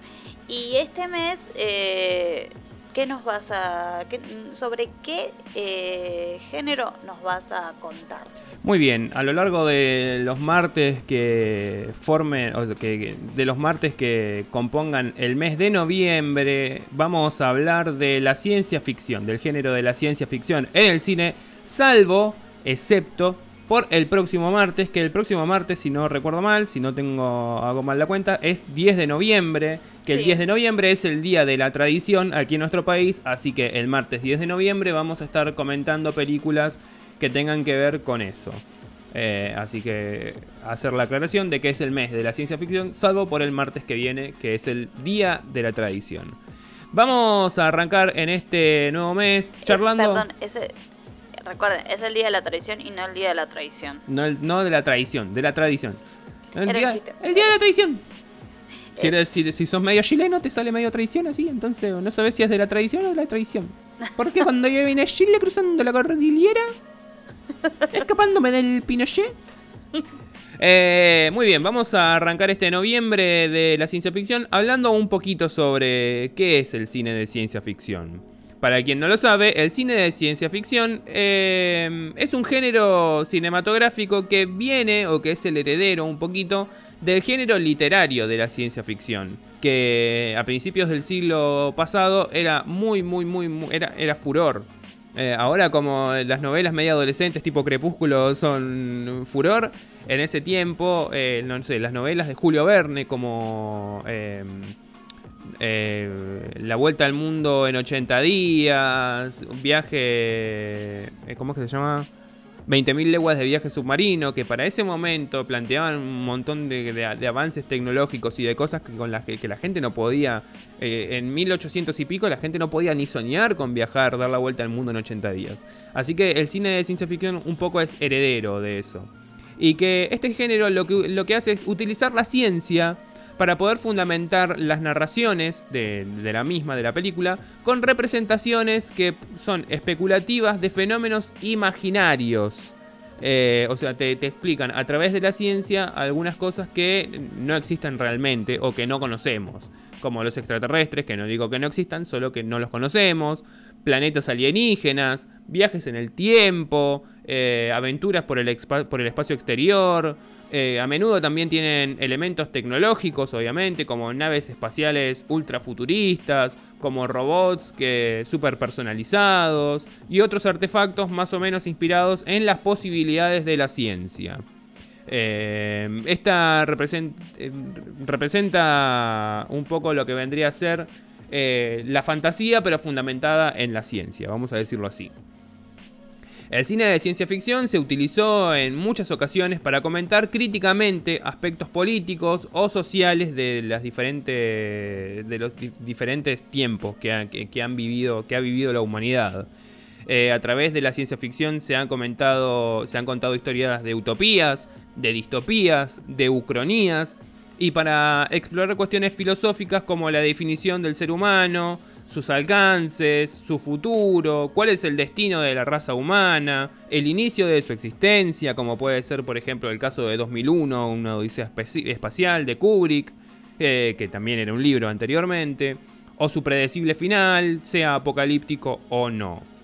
y este mes, eh, ¿qué nos vas a, sobre qué eh, género nos vas a contar? Muy bien, a lo largo de los martes que formen, o de los martes que compongan el mes de noviembre, vamos a hablar de la ciencia ficción, del género de la ciencia ficción en el cine, salvo, excepto por el próximo martes, que el próximo martes, si no recuerdo mal, si no tengo hago mal la cuenta, es 10 de noviembre, que el Sí. 10 de noviembre es el día de la tradición aquí en nuestro país, así que el martes 10 de noviembre vamos a estar comentando películas que tengan que ver con eso. Eh, así que hacer la aclaración de que es el mes de la ciencia ficción, salvo por el martes que viene, que es el día de la tradición. Vamos a arrancar en este nuevo mes Es- charlando. perdón, ese, recuerden, es el día de la tradición y no el día de la traición. No, el- no de la tradición, de la tradición. El, Era día, chiste. el día de la tradición. Si, Es- eres- si, si sos medio chileno, te sale medio tradición así. Entonces no sabes si es de la tradición o de la tradición. Porque cuando yo vine a Chile cruzando la cordillera, escapándome del Pinochet. Eh, muy bien, vamos a arrancar este noviembre de la ciencia ficción hablando un poquito sobre qué es el cine de ciencia ficción. Para quien no lo sabe, el cine de ciencia ficción eh, es un género cinematográfico que viene o que es el heredero un poquito del género literario de la ciencia ficción, que a principios del siglo pasado era muy, muy, muy, muy- era, era furor. Eh, ahora como las novelas medio adolescentes tipo Crepúsculo son furor, en ese tiempo, eh, no sé, las novelas de Julio Verne como eh, eh, La Vuelta al Mundo en 80 días, un viaje, eh, ¿cómo es que se llama? 20.000 leguas de viaje submarino, que para ese momento planteaban un montón de, avances tecnológicos y de cosas que, con las que, que la gente no podía, eh, en 1800 y pico la gente no podía ni soñar con viajar, dar la vuelta al mundo en 80 días. Así que el cine de ciencia ficción un poco es heredero de eso. Y que este género lo que, lo que hace es utilizar la ciencia para poder fundamentar las narraciones de, la misma, de la película, con representaciones que son especulativas de fenómenos imaginarios. Eh, o sea, te, explican a través de la ciencia algunas cosas que no existen realmente o que no conocemos. como los extraterrestres, que no digo que no existan, solo que no los conocemos, planetas alienígenas, viajes en el tiempo, eh, aventuras por el, por el espacio exterior. Eh, a menudo también tienen elementos tecnológicos, obviamente, como naves espaciales ultrafuturistas, como robots que super personalizados y otros artefactos más o menos inspirados en las posibilidades de la ciencia. Eh, esta eh, representa un poco lo que vendría a ser la fantasía, pero fundamentada en la ciencia, vamos a decirlo así. El cine de ciencia ficción se utilizó en muchas ocasiones para comentar críticamente aspectos políticos o sociales de las diferentes de los di- diferentes tiempos que, ha- que han vivido que ha vivido la humanidad. Eh, a través de la ciencia ficción se han comentado, se han contado historias de utopías, de distopías, de ucronías, y para explorar cuestiones filosóficas como la definición del ser humano, sus alcances, su futuro, cuál es el destino de la raza humana, el inicio de su existencia, como puede ser por ejemplo el caso de 2001, una odisea espacial de Kubrick, eh, que también era un libro anteriormente, o su predecible final, sea apocalíptico o no.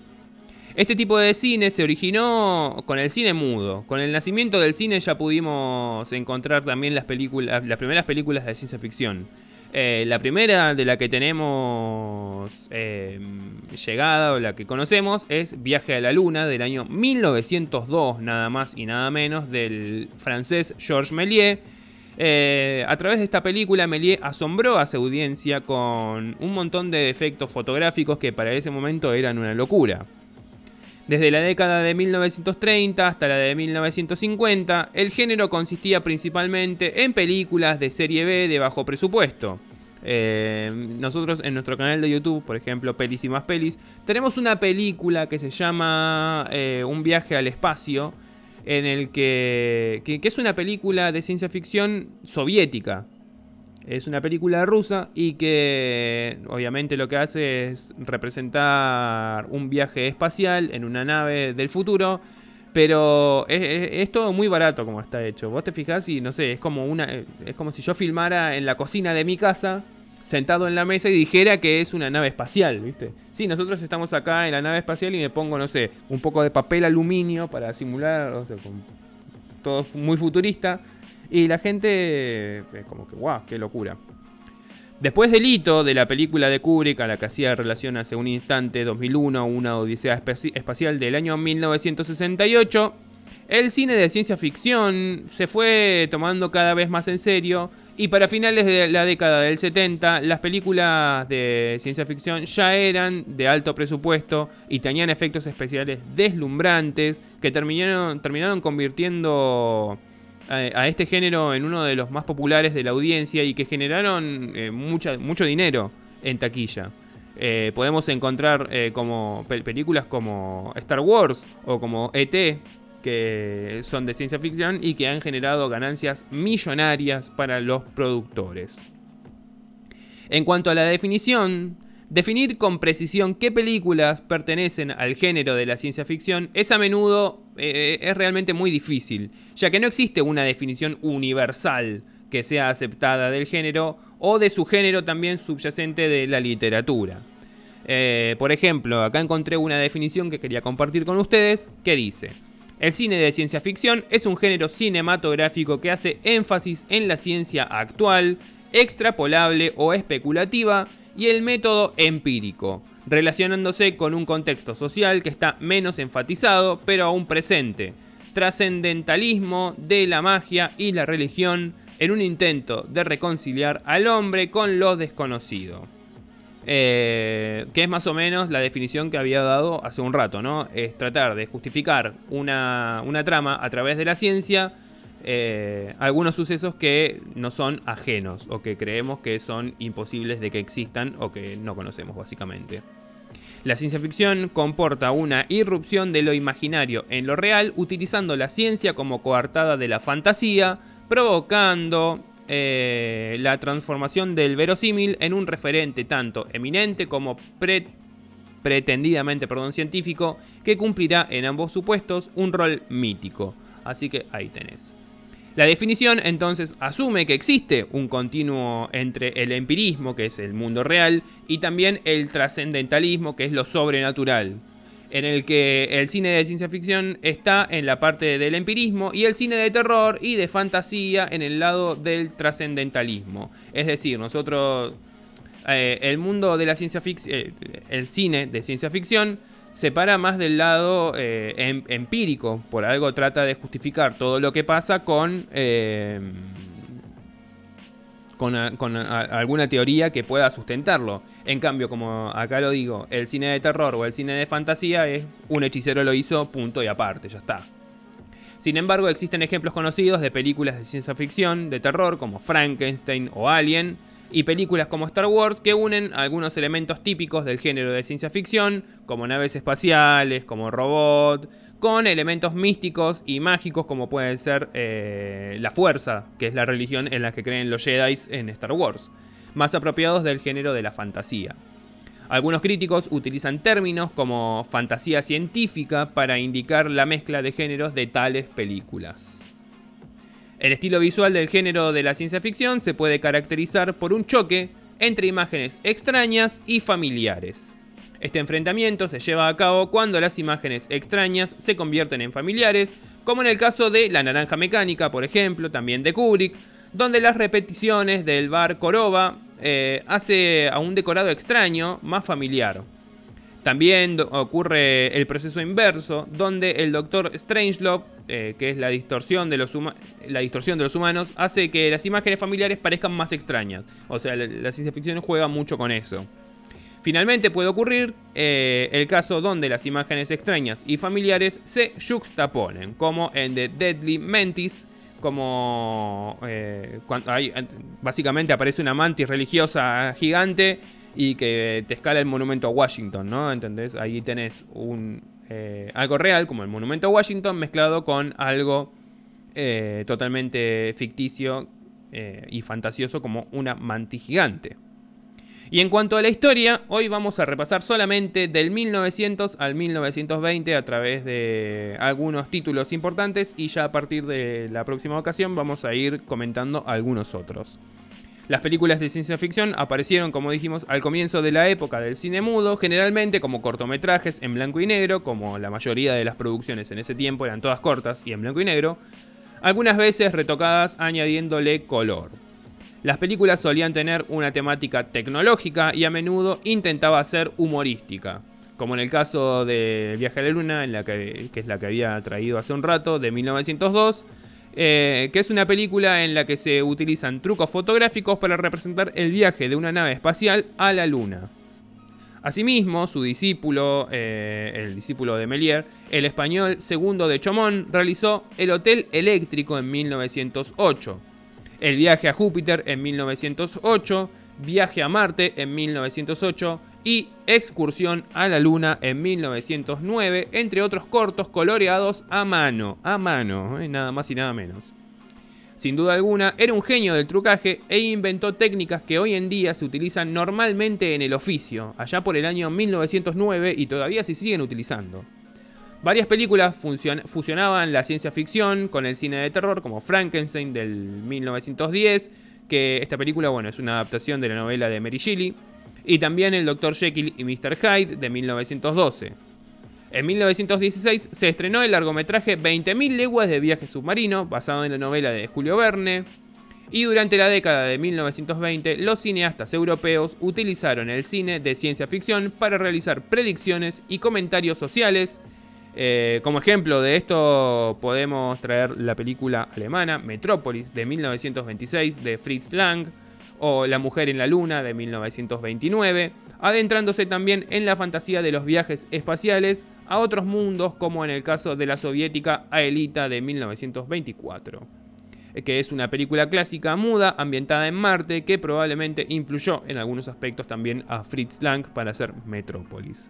Este tipo de cine se originó con el cine mudo. Con el nacimiento del cine ya pudimos encontrar también las películas, las primeras películas de ciencia ficción. Eh, la primera de la que tenemos eh, llegada o la que conocemos es Viaje a la Luna del año 1902, nada más y nada menos, del francés Georges Méliès. Eh, a través de esta película, Méliès asombró a su audiencia con un montón de efectos fotográficos que para ese momento eran una locura. Desde la década de 1930 hasta la de 1950, el género consistía principalmente en películas de serie B de bajo presupuesto. Eh, nosotros en nuestro canal de YouTube, por ejemplo, Pelis y más Pelis, tenemos una película que se llama eh, Un viaje al espacio, en el que, que, que es una película de ciencia ficción soviética. Es una película rusa y que obviamente lo que hace es representar un viaje espacial en una nave del futuro. Pero es, todo muy barato como está hecho. Vos te fijás y no sé, es como una. Es como si yo filmara en la cocina de mi casa, sentado en la mesa y dijera que es una nave espacial, ¿viste? Sí, nosotros estamos acá en la nave espacial y me pongo, no sé, un poco de papel aluminio para simular, todo muy futurista. Y la gente como que, guau, qué locura. Después del hito de la película de Kubrick, a la que hacía relación hace un instante, 2001, una odisea espacial del año 1968, el cine de ciencia ficción se fue tomando cada vez más en serio y para finales de la década del 70 las películas de ciencia ficción ya eran de alto presupuesto y tenían efectos especiales deslumbrantes que terminaron, terminaron convirtiendo a, este género en uno de los más populares de la audiencia y que generaron eh, mucho dinero en taquilla. Eh, podemos encontrar eh, como pel- películas como Star Wars o como ET, que son de ciencia ficción y que han generado ganancias millonarias para los productores. En cuanto a la definición, definir con precisión qué películas pertenecen al género de la ciencia ficción es a menudo eh, es realmente muy difícil, ya que no existe una definición universal que sea aceptada del género o de su género también subyacente de la literatura. Eh, por ejemplo, acá encontré una definición que quería compartir con ustedes que dice, el cine de ciencia ficción es un género cinematográfico que hace énfasis en la ciencia actual, extrapolable o especulativa y el método empírico, relacionándose con un contexto social que está menos enfatizado pero aún presente, trascendentalismo de la magia y la religión en un intento de reconciliar al hombre con lo desconocido. Eh, que es más o menos la definición que había dado hace un rato, ¿no? Es tratar de justificar una, una trama a través de la ciencia, eh, algunos sucesos que no son ajenos o que creemos que son imposibles de que existan o que no conocemos básicamente. La ciencia ficción comporta una irrupción de lo imaginario en lo real, utilizando la ciencia como coartada de la fantasía, provocando eh, la transformación del verosímil en un referente tanto eminente como pre- pretendidamente perdón, científico, que cumplirá en ambos supuestos un rol mítico. Así que ahí tenés. La definición entonces asume que existe un continuo entre el empirismo, que es el mundo real, y también el trascendentalismo, que es lo sobrenatural, en el que el cine de ciencia ficción está en la parte del empirismo y el cine de terror y de fantasía en el lado del trascendentalismo. Es decir, nosotros, eh, el mundo de la ciencia ficción, el cine de ciencia ficción, se para más del lado eh, em- empírico, por algo trata de justificar todo lo que pasa con... eh, con, alguna teoría que pueda sustentarlo. En cambio, como acá lo digo, el cine de terror o el cine de fantasía es un hechicero lo hizo, punto y aparte, ya está. Sin embargo, existen ejemplos conocidos de películas de ciencia ficción, de terror, como Frankenstein o Alien, y películas como Star Wars que unen algunos elementos típicos del género de ciencia ficción, como naves espaciales, como robot, con elementos místicos y mágicos como pueden ser eh, la fuerza, que es la religión en la que creen los Jedi en Star Wars, más apropiados del género de la fantasía. Algunos críticos utilizan términos como fantasía científica para indicar la mezcla de géneros de tales películas. El estilo visual del género de la ciencia ficción se puede caracterizar por un choque entre imágenes extrañas y familiares. Este enfrentamiento se lleva a cabo cuando las imágenes extrañas se convierten en familiares, como en el caso de La Naranja Mecánica, por ejemplo, también de Kubrick, donde las repeticiones del bar Koroba eh, hace a un decorado extraño más familiar. También ocurre el proceso inverso, donde el Doctor Strangelove, eh, que es la distorsión, de los la distorsión de los humanos, hace que las imágenes familiares parezcan más extrañas. O sea, la, ciencia ficción juega mucho con eso. Finalmente puede ocurrir eh, el caso donde las imágenes extrañas y familiares se juxtaponen, como en The Deadly Mantis, como eh, cuando hay- básicamente aparece una mantis religiosa gigante y que te escala el monumento a Washington, ¿no? ¿Entendés? Ahí tenés eh, algo real, como el monumento a Washington, mezclado con algo eh, totalmente ficticio eh, y fantasioso como una mantis gigante. Y en cuanto a la historia, hoy vamos a repasar solamente del 1900 al 1920 a través de algunos títulos importantes y ya a partir de la próxima ocasión vamos a ir comentando algunos otros. Las películas de ciencia ficción aparecieron, como dijimos, al comienzo de la época del cine mudo, generalmente como cortometrajes en blanco y negro, como la mayoría de las producciones en ese tiempo eran todas cortas y en blanco y negro, algunas veces retocadas añadiéndole color. Las películas solían tener una temática tecnológica y a menudo intentaba ser humorística, como en el caso de Viaje a la Luna, en la que, que es la que había traído hace un rato, de 1902, eh, que es una película en la que se utilizan trucos fotográficos para representar el viaje de una nave espacial a la Luna. Asimismo, su discípulo, eh, el discípulo de Méliès, el español Segundo de Chomón, realizó El Hotel Eléctrico en 1908, El viaje a Júpiter en 1908, Viaje a Marte en 1908 y Excursión a la Luna en 1909, entre otros cortos coloreados a mano, a mano, eh, nada más y nada menos. Sin duda alguna, era un genio del trucaje e inventó técnicas que hoy en día se utilizan normalmente en el oficio, allá por el año 1909 y todavía se siguen utilizando. Varias películas fusionaban la ciencia ficción con el cine de terror, como Frankenstein del 1910, que esta película, bueno, es una adaptación de la novela de Mary Shelley, y también el Dr. Jekyll y Mr. Hyde de 1912. En 1916 se estrenó el largometraje 20.000 leguas de viaje submarino, basado en la novela de Julio Verne. Y durante la década de 1920, los cineastas europeos utilizaron el cine de ciencia ficción para realizar predicciones y comentarios sociales. Eh, como ejemplo de esto podemos traer la película alemana Metrópolis de 1926 de Fritz Lang o La mujer en la luna de 1929, adentrándose también en la fantasía de los viajes espaciales a otros mundos como en el caso de la soviética Aelita de 1924 eh, que es una película clásica muda ambientada en Marte que probablemente influyó en algunos aspectos también a Fritz Lang para hacer Metrópolis.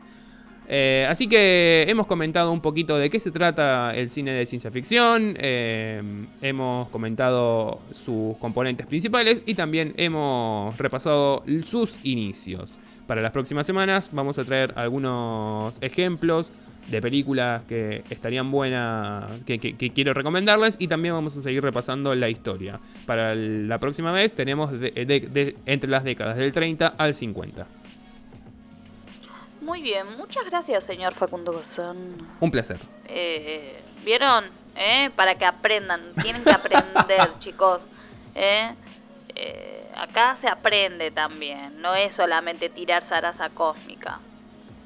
Eh, así que hemos comentado un poquito de qué se trata el cine de ciencia ficción, eh, hemos comentado sus componentes principales y también hemos repasado sus inicios. Para las próximas semanas vamos a traer algunos ejemplos de películas que estarían buenas, que, quiero recomendarles. Y también vamos a seguir repasando la historia. Para la próxima vez tenemos entre las décadas del 30 al 50. Muy bien, muchas gracias, señor Facundo Gozán. Un placer. Eh, ¿Vieron? ¿Eh? Para que aprendan. Tienen que aprender, chicos. ¿Eh? Acá se aprende también. No es solamente tirar zaraza cósmica.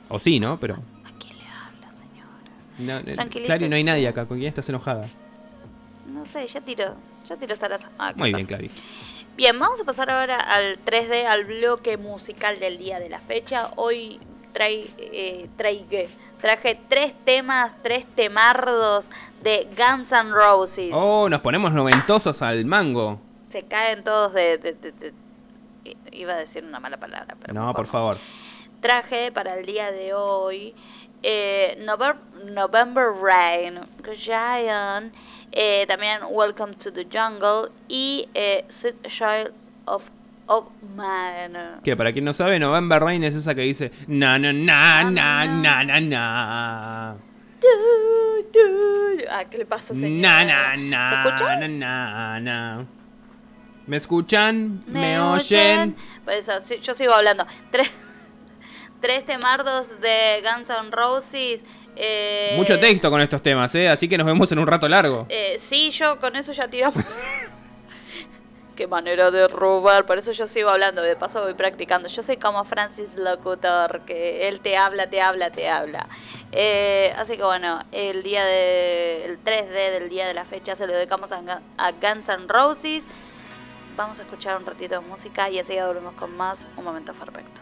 O sí, ¿no? Pero. ¿A quién le habla, señora? No. Clary, no hay nadie acá. ¿Con quién estás enojada? No sé, ya tiró. Ya tiró zaraza. Ah, ¿qué Muy pasa? bien, Clary. Bien, vamos a pasar ahora al 3D, al bloque musical del día de la fecha. Hoy trae, eh, traje tres temas, tres temardos de Guns N' Roses. Oh, nos ponemos noventosos al mango. Se caen todos de, de- de- de- i- Iba a decir una mala palabra, pero No, por favor. Traje para el día de hoy eh, November, November Rain, Giant, eh, también Welcome to the Jungle y eh, Sweet Child of, of Man. Que para quien no sabe, November Rain es esa que dice na na na na na na na. Du, du. Ah, ¿qué le pasa, señor? Na na na. ¿Se escucha? na, na, na. ¿Me escuchan? ¿Me, oyen? Eso, sí, yo sigo hablando. Tres, tres temardos de Guns N' Roses. eh, Mucho texto con estos temas, ¿eh? Así que nos vemos en un rato largo. Eh, sí, yo con eso ya tiramos. Qué manera de robar, por eso yo sigo hablando, de paso voy practicando. Yo soy como Francis Locutor, que él te habla, te habla, te habla. Eh, así que bueno, el día de, el 3D del día de la fecha se lo dedicamos a, Gu- a Guns N' Roses. Vamos a escuchar un ratito de música y enseguida volvemos con más Un Momento Perfecto.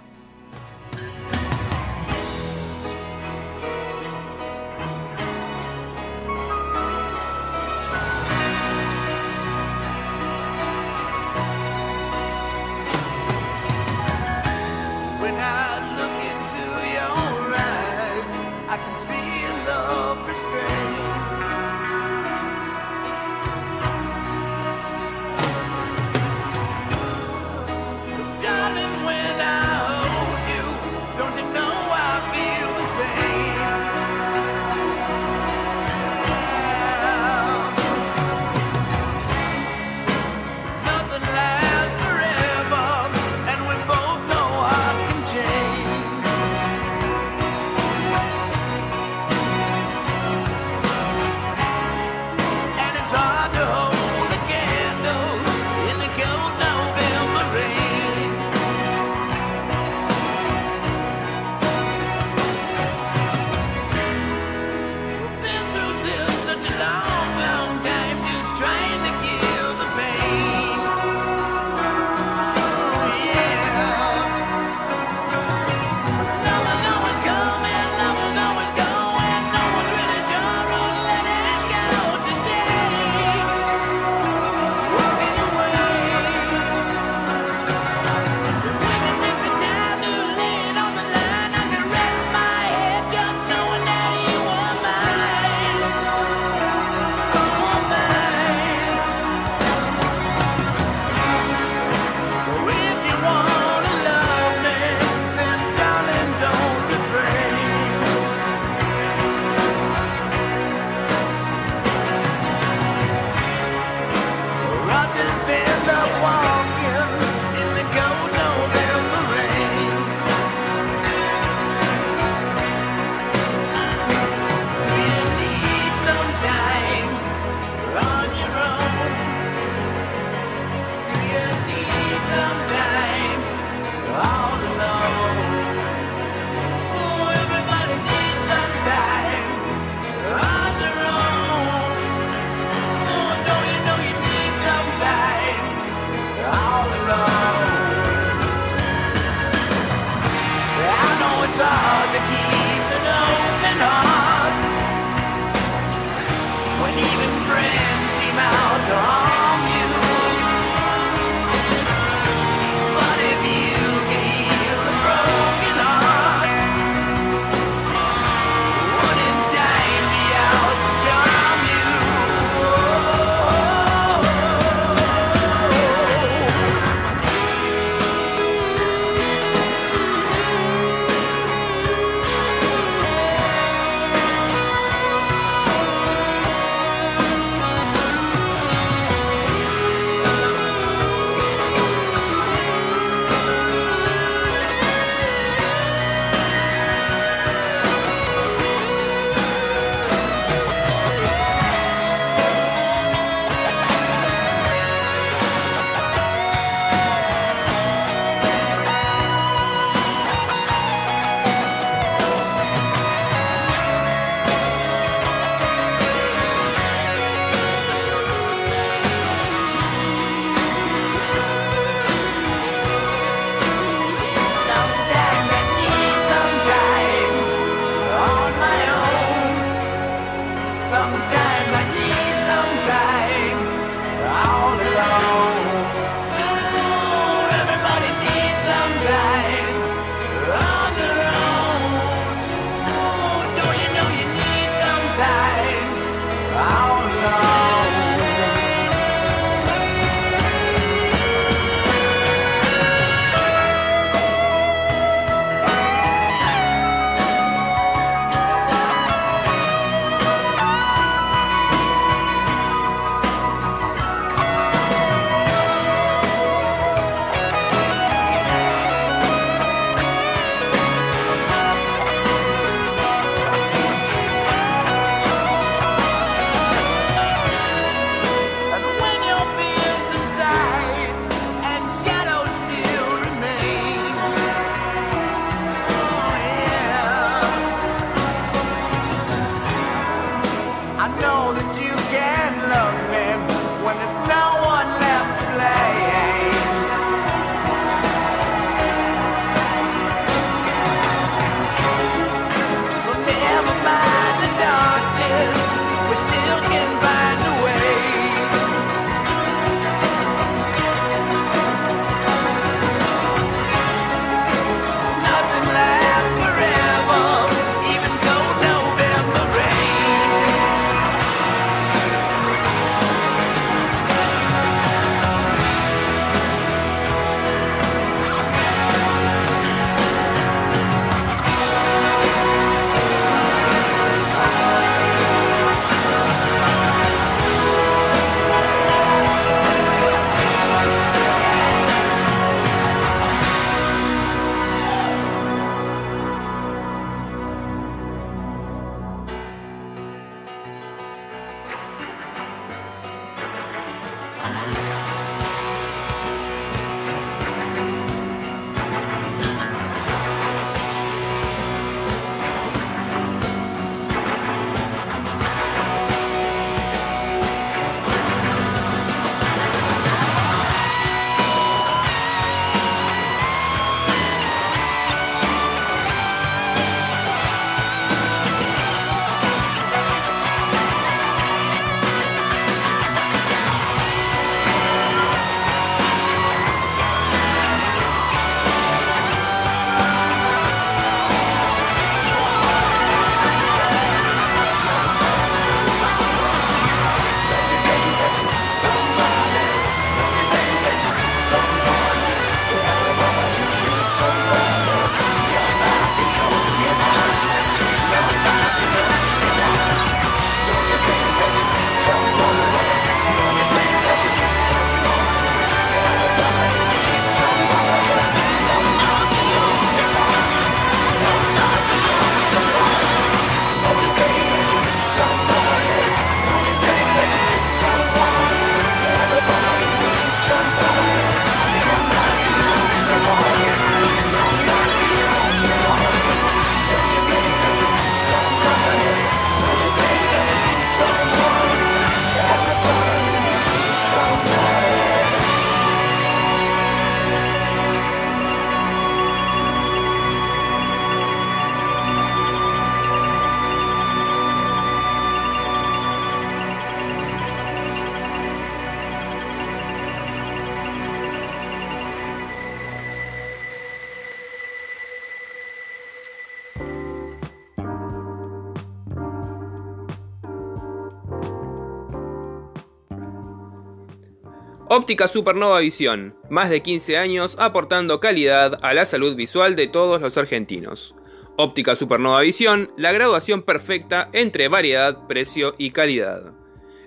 Óptica Supernova Visión, más de 15 años aportando calidad a la salud visual de todos los argentinos. Óptica Supernova Visión, la graduación perfecta entre variedad, precio y calidad.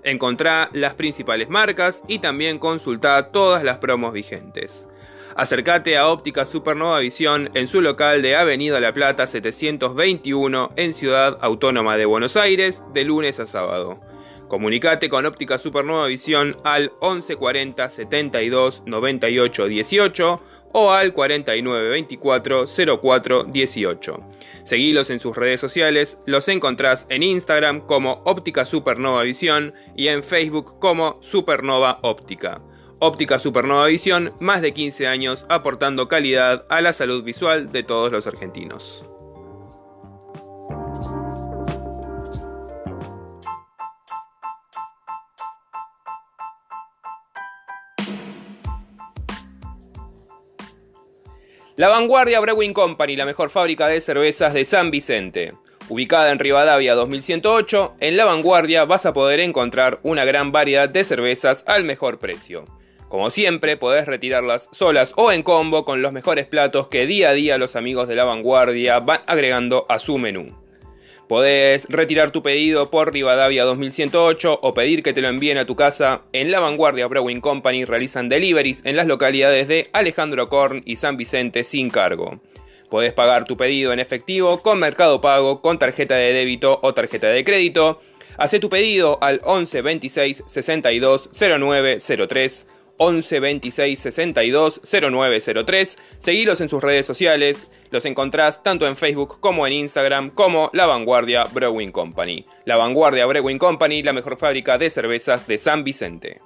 Encontrá las principales marcas y también consultá todas las promos vigentes. Acércate a Óptica Supernova Visión en su local de Avenida La Plata 721 en Ciudad Autónoma de Buenos Aires de lunes a sábado. Comunicate con Óptica Supernova Visión al 1140 72 98 18 o al 49 24 04 18. Seguilos en sus redes sociales, los encontrás en Instagram como Óptica Supernova Visión y en Facebook como Supernova Óptica. Óptica Supernova Visión, más de 15 años aportando calidad a la salud visual de todos los argentinos. La Vanguardia Brewing Company, la mejor fábrica de cervezas de San Vicente. Ubicada en Rivadavia 2108, en La Vanguardia vas a poder encontrar una gran variedad de cervezas al mejor precio. Como siempre, podés retirarlas solas o en combo con los mejores platos que día a día los amigos de La Vanguardia van agregando a su menú. Podés retirar tu pedido por Rivadavia 2108 o pedir que te lo envíen a tu casa. En La Vanguardia Brewing Company realizan deliveries en las localidades de Alejandro Korn y San Vicente sin cargo. Podés pagar tu pedido en efectivo, con Mercado Pago, con tarjeta de débito o tarjeta de crédito. Hacé tu pedido al 11 26 62 09 03 11 26 62 0903. Seguilos en sus redes sociales. Los encontrás tanto en Facebook como en Instagram como La Vanguardia Brewing Company. La Vanguardia Brewing Company, la mejor fábrica de cervezas de San Vicente.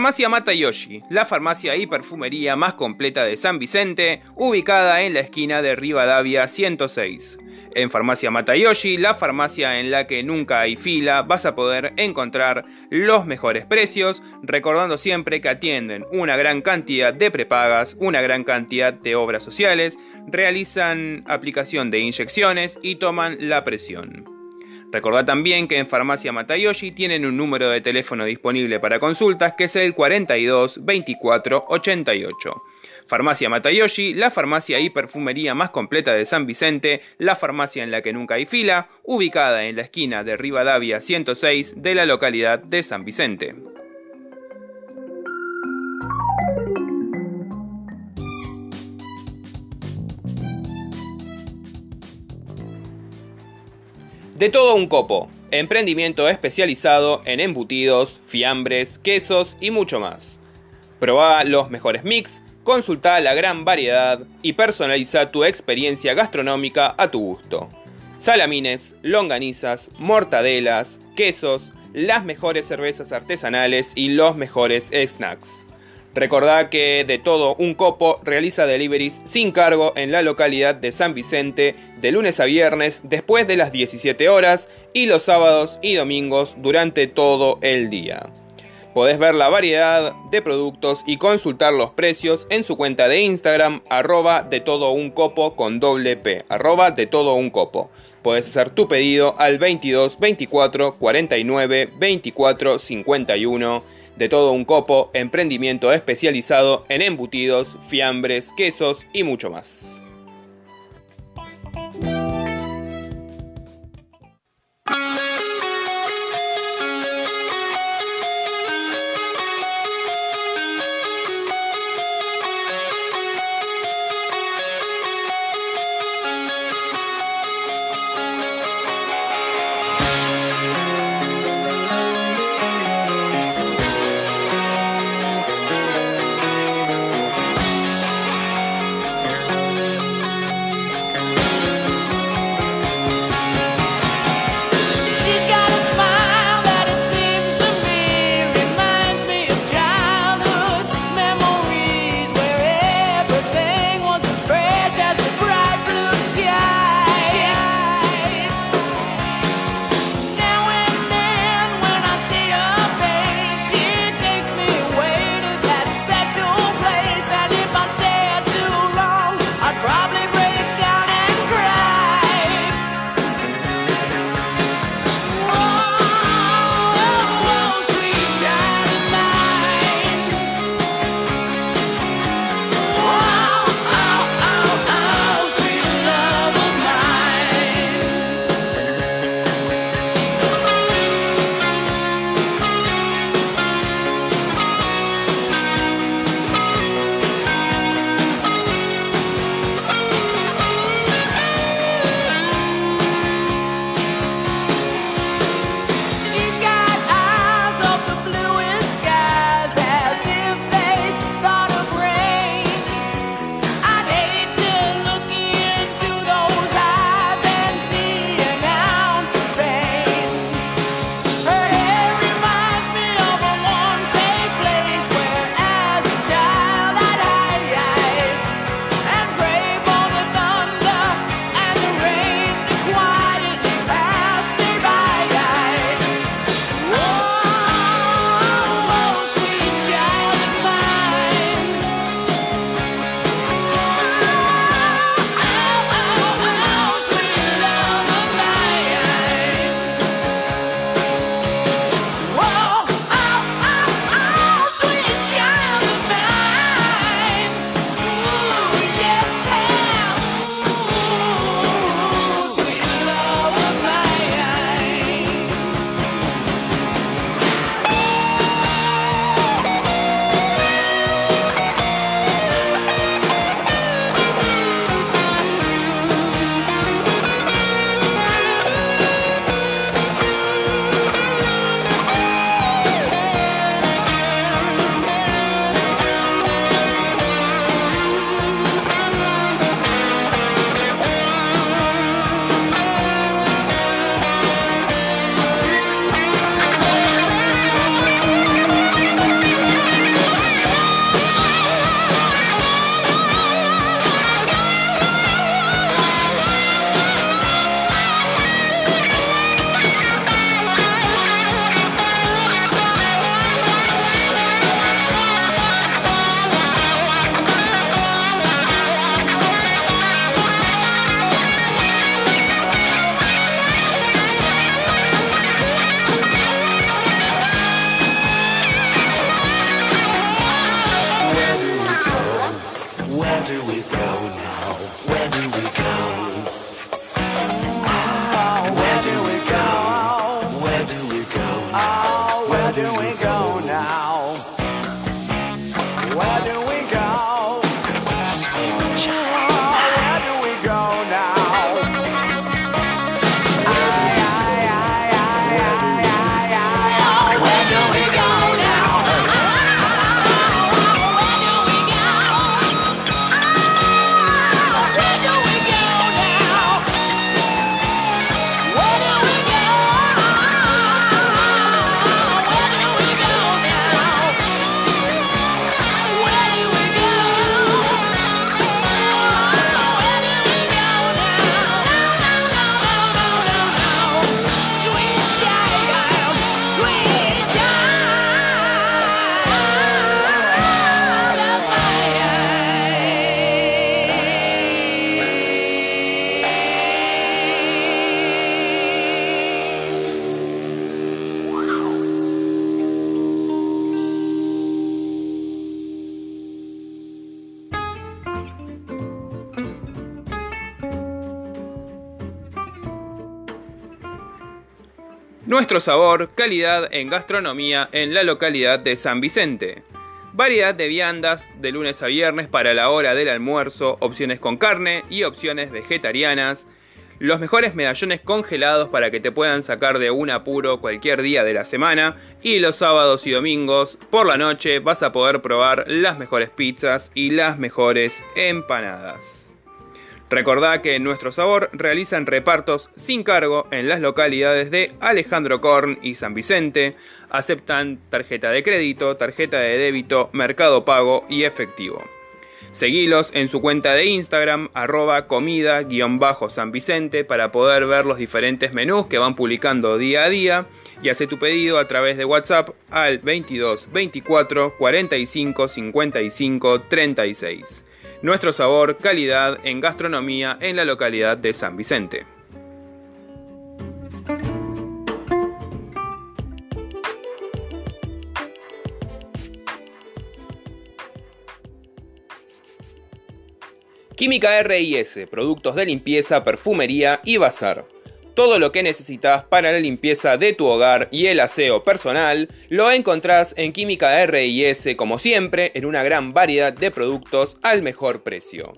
Farmacia Matayoshi, la farmacia y perfumería más completa de San Vicente, ubicada en la esquina de Rivadavia 106. En Farmacia Matayoshi, la farmacia en la que nunca hay fila, vas a poder encontrar los mejores precios, recordando siempre que atienden una gran cantidad de prepagas, una gran cantidad de obras sociales, realizan aplicación de inyecciones y toman la presión. Recordad también que en Farmacia Matayoshi tienen un número de teléfono disponible para consultas que es el 42 24 88. Farmacia Matayoshi, la farmacia y perfumería más completa de San Vicente, la farmacia en la que nunca hay fila, ubicada en la esquina de Rivadavia 106 de la localidad de San Vicente. De todo un copo, emprendimiento especializado en embutidos, fiambres, quesos y mucho más. Proba los mejores mix, consulta la gran variedad y personaliza tu experiencia gastronómica a tu gusto. Salamines, longanizas, mortadelas, quesos, las mejores cervezas artesanales y los mejores snacks. Recordá que de todo un copo realiza deliveries sin cargo en la localidad de San Vicente de lunes a viernes después de las 17 horas y los sábados y domingos durante todo el día. Podés ver la variedad de productos y consultar los precios en su cuenta de Instagram arroba de todo un copo con doble P, arroba de todo un copo. Podés hacer tu pedido al 22 24 49 24 51 de todo un copo, emprendimiento especializado en embutidos, fiambres, quesos y mucho más. Sabor, calidad en gastronomía en la localidad de San Vicente. Variedad de viandas de lunes a viernes para la hora del almuerzo, opciones con carne y opciones vegetarianas. Los mejores medallones congelados para que te puedan sacar de un apuro cualquier día de la semana. Y los sábados y domingos por la noche vas a poder probar las mejores pizzas y las mejores empanadas. Recordá que en Nuestro Sabor realizan repartos sin cargo en las localidades de Alejandro Korn y San Vicente. Aceptan tarjeta de crédito, tarjeta de débito, mercado pago y efectivo. Seguilos en su cuenta de Instagram, arroba comida-san Vicente, para poder ver los diferentes menús que van publicando día a día. Y hace tu pedido a través de WhatsApp al 22 24 45 55 36. Nuestro sabor, calidad en gastronomía en la localidad de San Vicente. Química RIS, productos de limpieza, perfumería y bazar. Todo lo que necesitas para la limpieza de tu hogar y el aseo personal lo encontrás en Química RIS como siempre en una gran variedad de productos al mejor precio.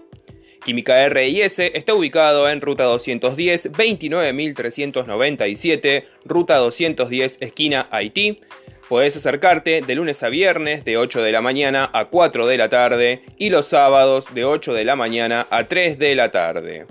Química RIS está ubicado en Ruta 210 29397, Ruta 210 esquina Haití. Podés acercarte de lunes a viernes de 8 de la mañana a 4 de la tarde y los sábados de 8 de la mañana a 3 de la tarde.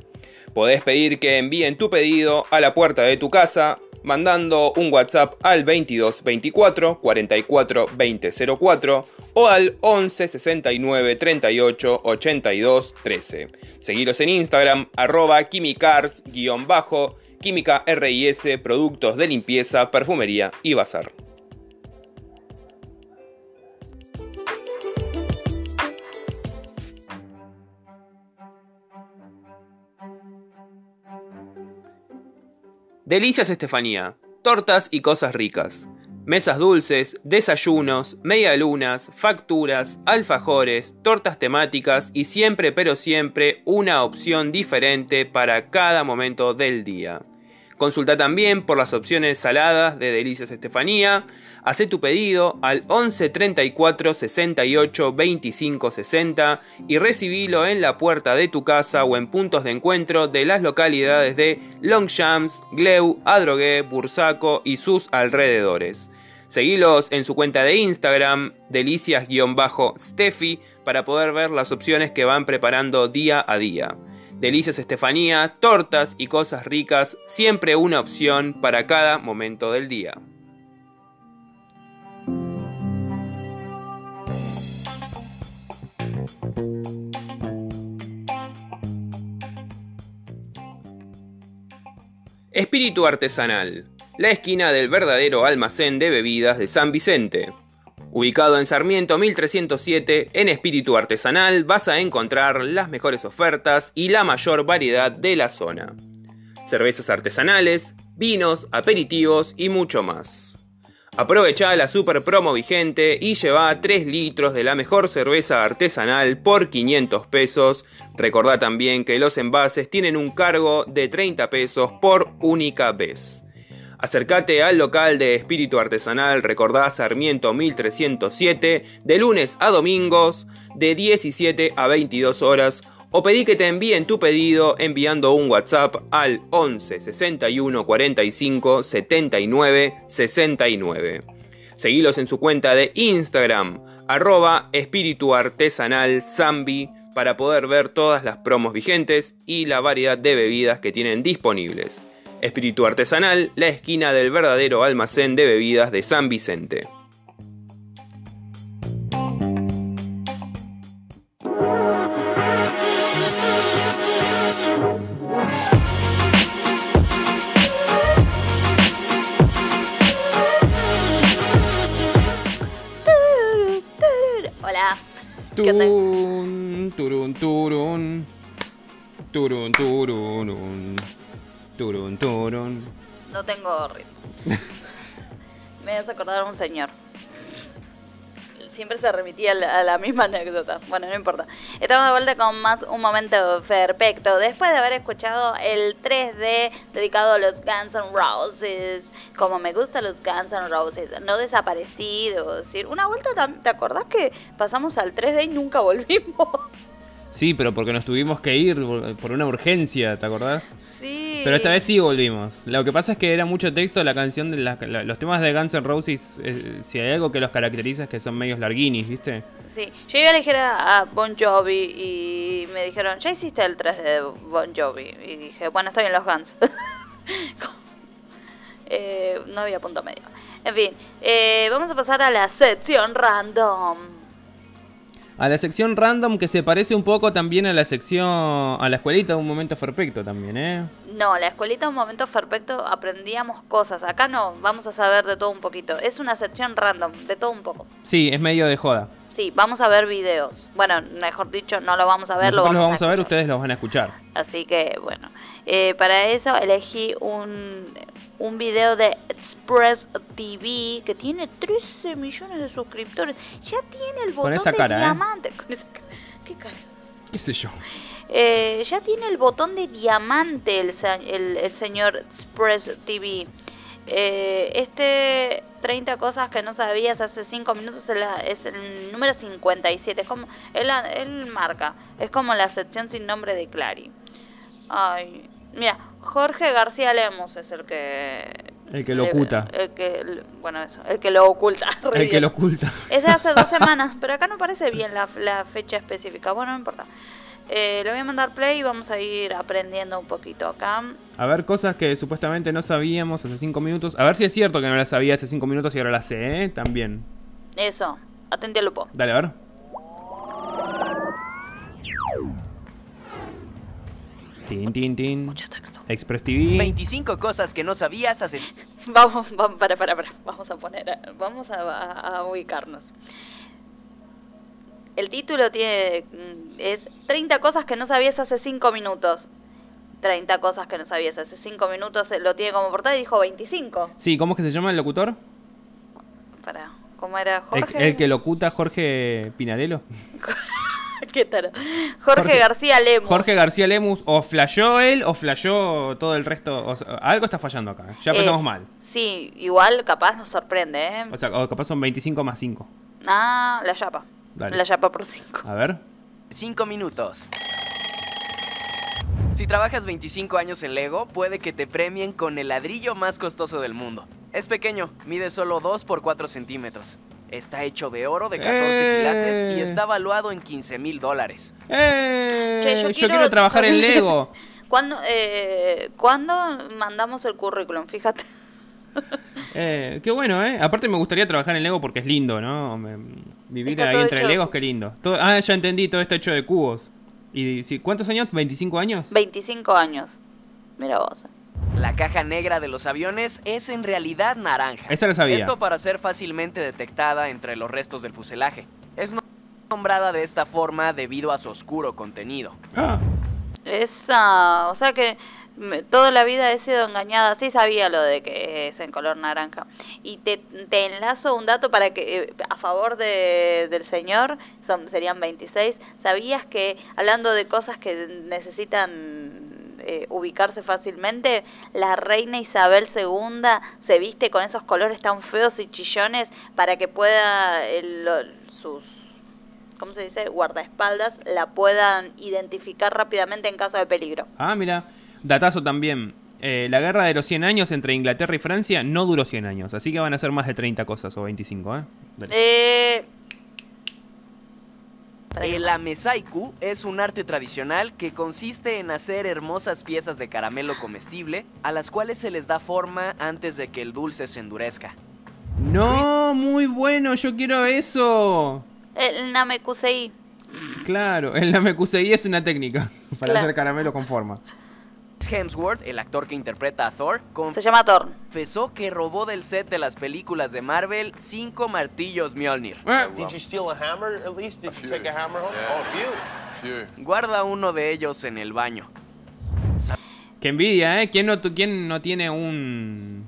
Podés pedir que envíen tu pedido a la puerta de tu casa mandando un WhatsApp al 22 24 44 20 04 o al 11 69 38 82 13. Seguiros en Instagram arroba quimicars bajo química RIS productos de limpieza, perfumería y bazar. Delicias Estefanía. Tortas y cosas ricas. Mesas dulces, desayunos, medialunas, facturas, alfajores, tortas temáticas y siempre pero siempre una opción diferente para cada momento del día. Consulta también por las opciones saladas de Delicias Estefanía. Haz tu pedido al 11 34 68 25 60 y recibilo en la puerta de tu casa o en puntos de encuentro de las localidades de Longchamps, Gleu, Adrogué, Bursaco y sus alrededores. Seguilos en su cuenta de Instagram, delicias-steffi, para poder ver las opciones que van preparando día a día. Delicias Estefanía, tortas y cosas ricas, siempre una opción para cada momento del día. Espíritu Artesanal, la esquina del verdadero almacén de bebidas de San Vicente. Ubicado en Sarmiento 1307, en Espíritu Artesanal vas a encontrar las mejores ofertas y la mayor variedad de la zona. Cervezas artesanales, vinos, aperitivos y mucho más. Aprovecha la super promo vigente y lleva 3 litros de la mejor cerveza artesanal por 500 pesos. Recordá también que los envases tienen un cargo de 30 pesos por única vez. Acércate al local de Espíritu Artesanal, recordá Sarmiento 1307, de lunes a domingos, de 17 a 22 horas, o pedí que te envíen tu pedido enviando un WhatsApp al 11 61 45 79 69. Seguilos en su cuenta de Instagram, arroba espíritu artesanal zambi, para poder ver todas las promos vigentes y la variedad de bebidas que tienen disponibles. Espíritu Artesanal, la esquina del verdadero almacén de bebidas de San Vicente. Hola. ¿Qué onda? Turun, turun, turun. Turun, turun. Turun, turun. No tengo ritmo. Me vas a acordar a un señor. Siempre se remitía a la, a la misma anécdota. Bueno, no importa. Estamos de vuelta con más un momento perfecto. Después de haber escuchado el 3D dedicado a los Guns N' Roses, como me gustan los Guns N' Roses, no decir. Una vuelta, ¿te acordás que pasamos al 3D y nunca volvimos? Sí, pero porque nos tuvimos que ir por- una urgencia, ¿te acordás? Sí. Pero esta vez sí volvimos. Lo que pasa es que era mucho texto la canción de la- la- los temas de Guns N' Roses. eh, si hay algo que los caracteriza es que son medios larguinis, ¿viste? Sí, yo iba a elegir a, Bon Jovi y me dijeron, ya hiciste el 3 de Bon Jovi. Y dije, bueno, estoy en los Guns. Eh, no había punto medio. En fin, eh, vamos a pasar a la sección random. A la sección random que se parece un poco también a la sección. a la escuelita de un momento perfecto también, ¿eh? No, la escuelita un momento perfecto aprendíamos cosas. Acá no, vamos a saber de todo un poquito. Es una sección random, de todo un poco. Sí, es medio de joda. Sí, vamos a ver videos. Bueno, mejor dicho, no lo vamos a ver, Nosotros lo los vamos, vamos a ver, escuchar. ustedes los van a escuchar. Así que bueno, eh, para eso elegí un, un video de Express TV que tiene 13 millones de suscriptores. Ya tiene el botón de cara, ¿eh? diamante. Con esa cara. ¿Qué cara? ¿Qué sé yo? Eh, ya tiene el botón de diamante el- el señor Express TV. Eh, este 30 cosas que no sabías hace 5 minutos es, la- es el número 57. Es como, él, él marca, es como la sección sin nombre de Clary. Ay, mira, Jorge García Lemos es el que... El que lo le- oculta. El que, bueno, eso, el que lo oculta. El que lo oculta. Es de hace dos semanas, pero acá no parece bien la, la fecha específica. Bueno, no importa. Eh, le voy a mandar play y vamos a ir aprendiendo un poquito acá. A ver, cosas que supuestamente no sabíamos hace 5 minutos. A ver si es cierto que no las sabía hace 5 minutos y ahora las sé, ¿eh? También. Eso, atente al lupo. Dale, a ver. Tin, tin, tin. Mucho texto. Express TV. 25 cosas que no sabías hace Vamos, vamos, para, para, para. Vamos a poner, a- vamos a, a- a ubicarnos. El título tiene mm, es 30 cosas que no sabías hace 5 minutos. 30 cosas que no sabías hace 5 minutos. eh, Lo tiene como portada y dijo 25. Sí, ¿cómo es que se llama el locutor? Para, ¿cómo era El, Jorge? el que locuta Jorge Pinarello. ¿Qué tal? Jorge, Jorge- García Lemos. Jorge García Lemus o flashó él o flashó todo el resto. o sea, algo está fallando acá. Ya Eh, empezamos mal. Sí, igual capaz nos sorprende, ¿eh? O sea, o capaz son 25 más 5. Ah, la chapa. Dale. La chapa por 5. A ver. 5 minutos. Si trabajas 25 años en Lego, puede que te premien con el ladrillo más costoso del mundo. Es pequeño, mide solo 2 por 4 centímetros. Está hecho de oro de 14 ¡Eh! quilates y está valuado en 15 mil dólares. ¡Eh! Che, yo yo, quiero- quiero... trabajar en Lego. ¿Cuándo, eh, ¿Cuándo mandamos el currículum? Fíjate. Eh, qué bueno, ¿eh? Aparte me gustaría trabajar en Lego porque es lindo, ¿no? Me- vivir Está ahí entre hecho- Legos, qué lindo. Todo- ah, ya entendí, todo está hecho de cubos. ¿Y sí, cuántos años? ¿25 años? 25 años. Mira vos. La caja negra de los aviones es en realidad naranja. Esa la sabía. Esto para ser fácilmente detectada entre los restos del fuselaje. Es nombrada de esta forma debido a su oscuro contenido. Ah, Esa, o sea que me- toda la vida he sido engañada. Sí sabía lo de que es en color naranja. Y te, te enlazo un dato para que, eh, a favor de, del señor, son, serían 26. ¿Sabías que, hablando de cosas que necesitan eh, ubicarse fácilmente, la reina Isabel II se viste con esos colores tan feos y chillones para que pueda el- sus ¿cómo se dice? guardaespaldas la puedan identificar rápidamente en caso de peligro. ah, mira. Datazo también. Eh, la guerra de los 100 años entre Inglaterra y Francia no duró 100 años. Así que van a ser más de 30 cosas o 25, ¿eh? Dale. Eh, El amesaiku es un arte tradicional que consiste en hacer hermosas piezas de caramelo comestible a las cuales se les da forma antes de que el dulce se endurezca. No, muy bueno, yo quiero eso. El Namekusei. Claro, el Namekusei es una técnica para Claro. hacer caramelo con forma. Hemsworth, el actor que interpreta a Thor, Se llama Thorn. confesó que robó del set de las películas de Marvel cinco martillos Mjolnir. Did you steal a hammer at least? Did you take a hammer home? Oh, a few. Guarda uno de ellos en el baño. Qué envidia, ¿eh? ¿Quién no, tu- quién no tiene un...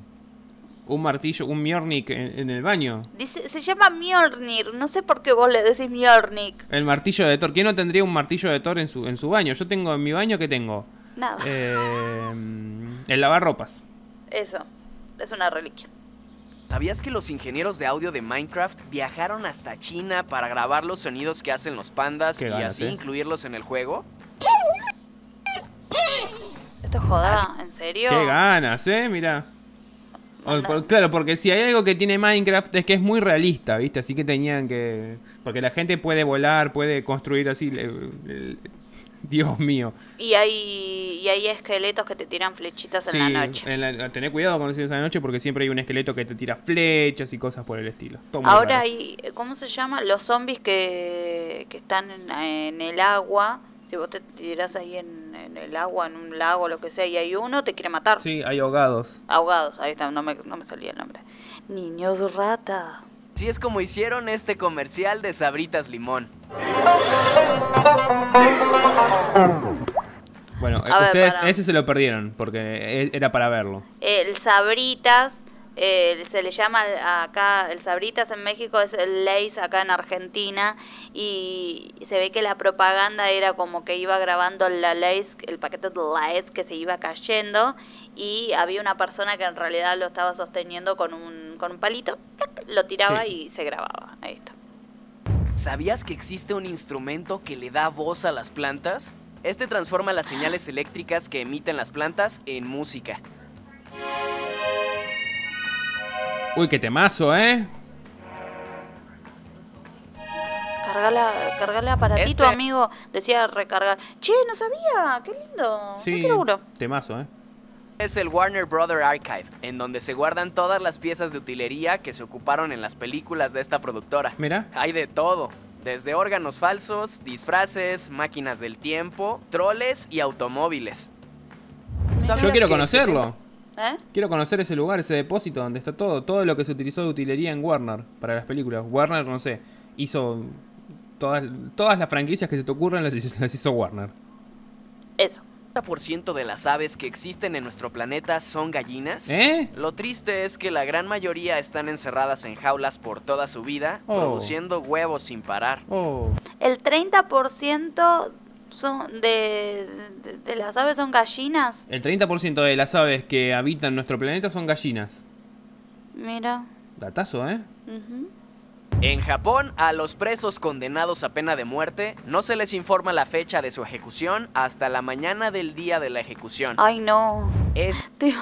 Un martillo, un Mjolnir en, en el baño. Dice, se llama Mjolnir. No sé por qué vos le decís Mjolnir. El martillo de Thor. ¿Quién no tendría un martillo de Thor en su, en su baño? Yo tengo en mi baño, ¿qué tengo? Nada. Eh, el lavarropas. Eso. Es una reliquia. ¿Sabías que los ingenieros de audio de Minecraft viajaron hasta China para grabar los sonidos que hacen los pandas Qué y ganas, así eh. incluirlos en el juego? Esto es joda, ¿en serio? Qué ganas, ¿eh? Mira. Claro, porque si hay algo que tiene Minecraft es que es muy realista, ¿viste? Así que tenían que... Porque la gente puede volar, puede construir así... Dios mío. Y hay, y hay esqueletos que te tiran flechitas en la noche. en la- tené cuidado cuando sigues a la noche porque siempre hay un esqueleto que te tira flechas y cosas por el estilo. Todo Ahora raro. hay, ¿cómo se llama? Los zombies que, que están en, en el agua. Si vos te tirás ahí en, en el agua, en un lago, lo que sea, y hay uno, te quiere matar. Sí, hay ahogados. Ahogados, ahí está, no me, no me salía el nombre. Niños rata. Así es como hicieron este comercial de Sabritas Limón. Bueno, A ver, ustedes para. ese se lo perdieron porque e- era para verlo. El Sabritas, eh, se le llama acá, el Sabritas en México es el Lays acá en Argentina y se ve que la propaganda era como que iba grabando la Lays, el paquete de Lays que se iba cayendo y había una persona que en realidad lo estaba sosteniendo con un, con un palito, lo tiraba Sí. y se grababa. Ahí está. ¿Sabías que existe un instrumento que le da voz a las plantas? Este transforma las señales eléctricas que emiten las plantas en música. Uy, qué temazo, ¿eh? Cargala, cargale aparatito, Este- amigo. Decía recargar. Che, no sabía, qué lindo. Sí, qué laburo. temazo, ¿eh? Es el Warner Brother Archive, en donde se guardan todas las piezas de utilería que se ocuparon en las películas de esta productora. Mira. Hay de todo, desde órganos falsos, disfraces, máquinas del tiempo, troles y automóviles. ¿Sabías Yo quiero conocerlo. ¿Eh? Quiero conocer ese lugar, ese depósito donde está todo, todo lo que se utilizó de utilería en Warner para las películas. Warner, no sé, hizo todas, todas las franquicias que se te ocurran las, hizo- las hizo Warner. Eso. 70% de las aves que existen en nuestro planeta son gallinas? ¿Eh? Lo triste es que la gran mayoría están encerradas en jaulas por toda su vida, Oh. produciendo huevos sin parar. Oh, El 30% son de, de, de las aves son gallinas. el 30% de las aves que habitan nuestro planeta son gallinas. Mira. Datazo, ¿eh? En Japón, a los presos condenados a pena de muerte no se les informa la fecha de su ejecución hasta la mañana del día de la ejecución. Ay, no. Es Tío,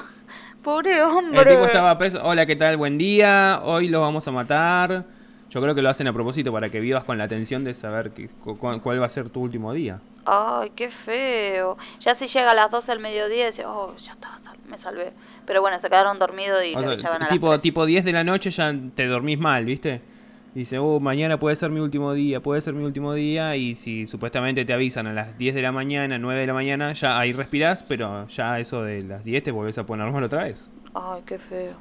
Pobre El hombre. tipo estaba preso. Hola, ¿qué tal? Buen día. Hoy los vamos a matar. Yo creo que lo hacen a propósito para que vivas con la tensión de saber que- cu- cu- cuál va a ser tu último día. Ay, qué feo. Ya si llega a las 12 del mediodía, dice, oh, ya está, sal- me salvé. Pero bueno, se quedaron dormidos y O le sea, avisaban a las tipo, 3. tipo 10 de la noche ya te dormís mal, ¿viste? Dice, oh, mañana puede ser mi último día, puede ser mi último día. Y si supuestamente te avisan a las 10 de la mañana, 9 de la mañana, ya ahí respirás, pero ya eso de las 10 te volvés a poner mal otra vez. Ay, qué feo.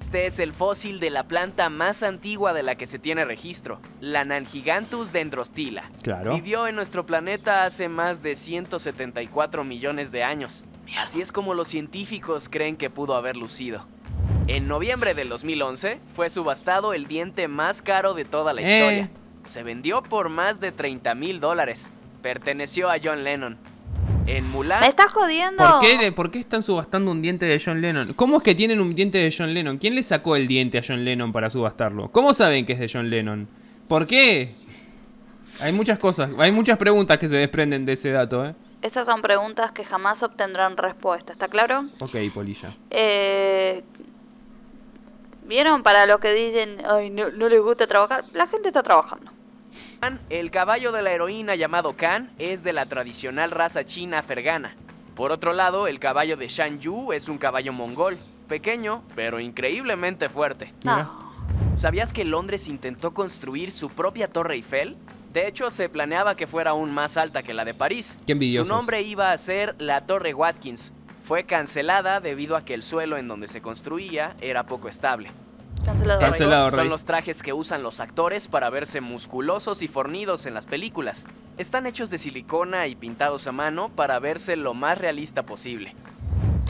Este es el fósil de la planta más antigua de la que se tiene registro, la Nangigantus dendrostila. Claro. Vivió en nuestro planeta hace más de 174 millones de años. Así es como los científicos creen que pudo haber lucido. En noviembre del 2011 fue subastado el diente más caro de toda la Eh. historia. Se vendió por más de 30 mil dólares. Perteneció a John Lennon. En Mulan, ¿Me estás jodiendo? ¿Por qué, ¿Por qué están subastando un diente de John Lennon? ¿Cómo es que tienen un diente de John Lennon? ¿Quién le sacó el diente a John Lennon para subastarlo? ¿Cómo saben que es de John Lennon? ¿Por qué? Hay muchas cosas, hay muchas preguntas que se desprenden de ese dato, ¿eh? Esas son preguntas que jamás obtendrán respuesta, ¿está claro? Ok, Polilla. Eh, ¿Vieron para los que dicen, ay, no, no les gusta trabajar? La gente está trabajando. el caballo de la heroína llamado Kan es de la tradicional raza china fergana. Por otro lado, el caballo de Shan Yu es un caballo mongol, pequeño, pero increíblemente fuerte. No. ¿Sabías que Londres intentó construir su propia Torre Eiffel? De hecho, se planeaba que fuera aún más alta que la de París. Qué envidiosos. Su nombre iba a ser la Torre Watkins. Fue cancelada debido a que el suelo en donde se construía era poco estable. Cancelado. Cancelado. Estos Rey. son los trajes que usan los actores para verse musculosos y fornidos en las películas. Están hechos de silicona y pintados a mano para verse lo más realista posible.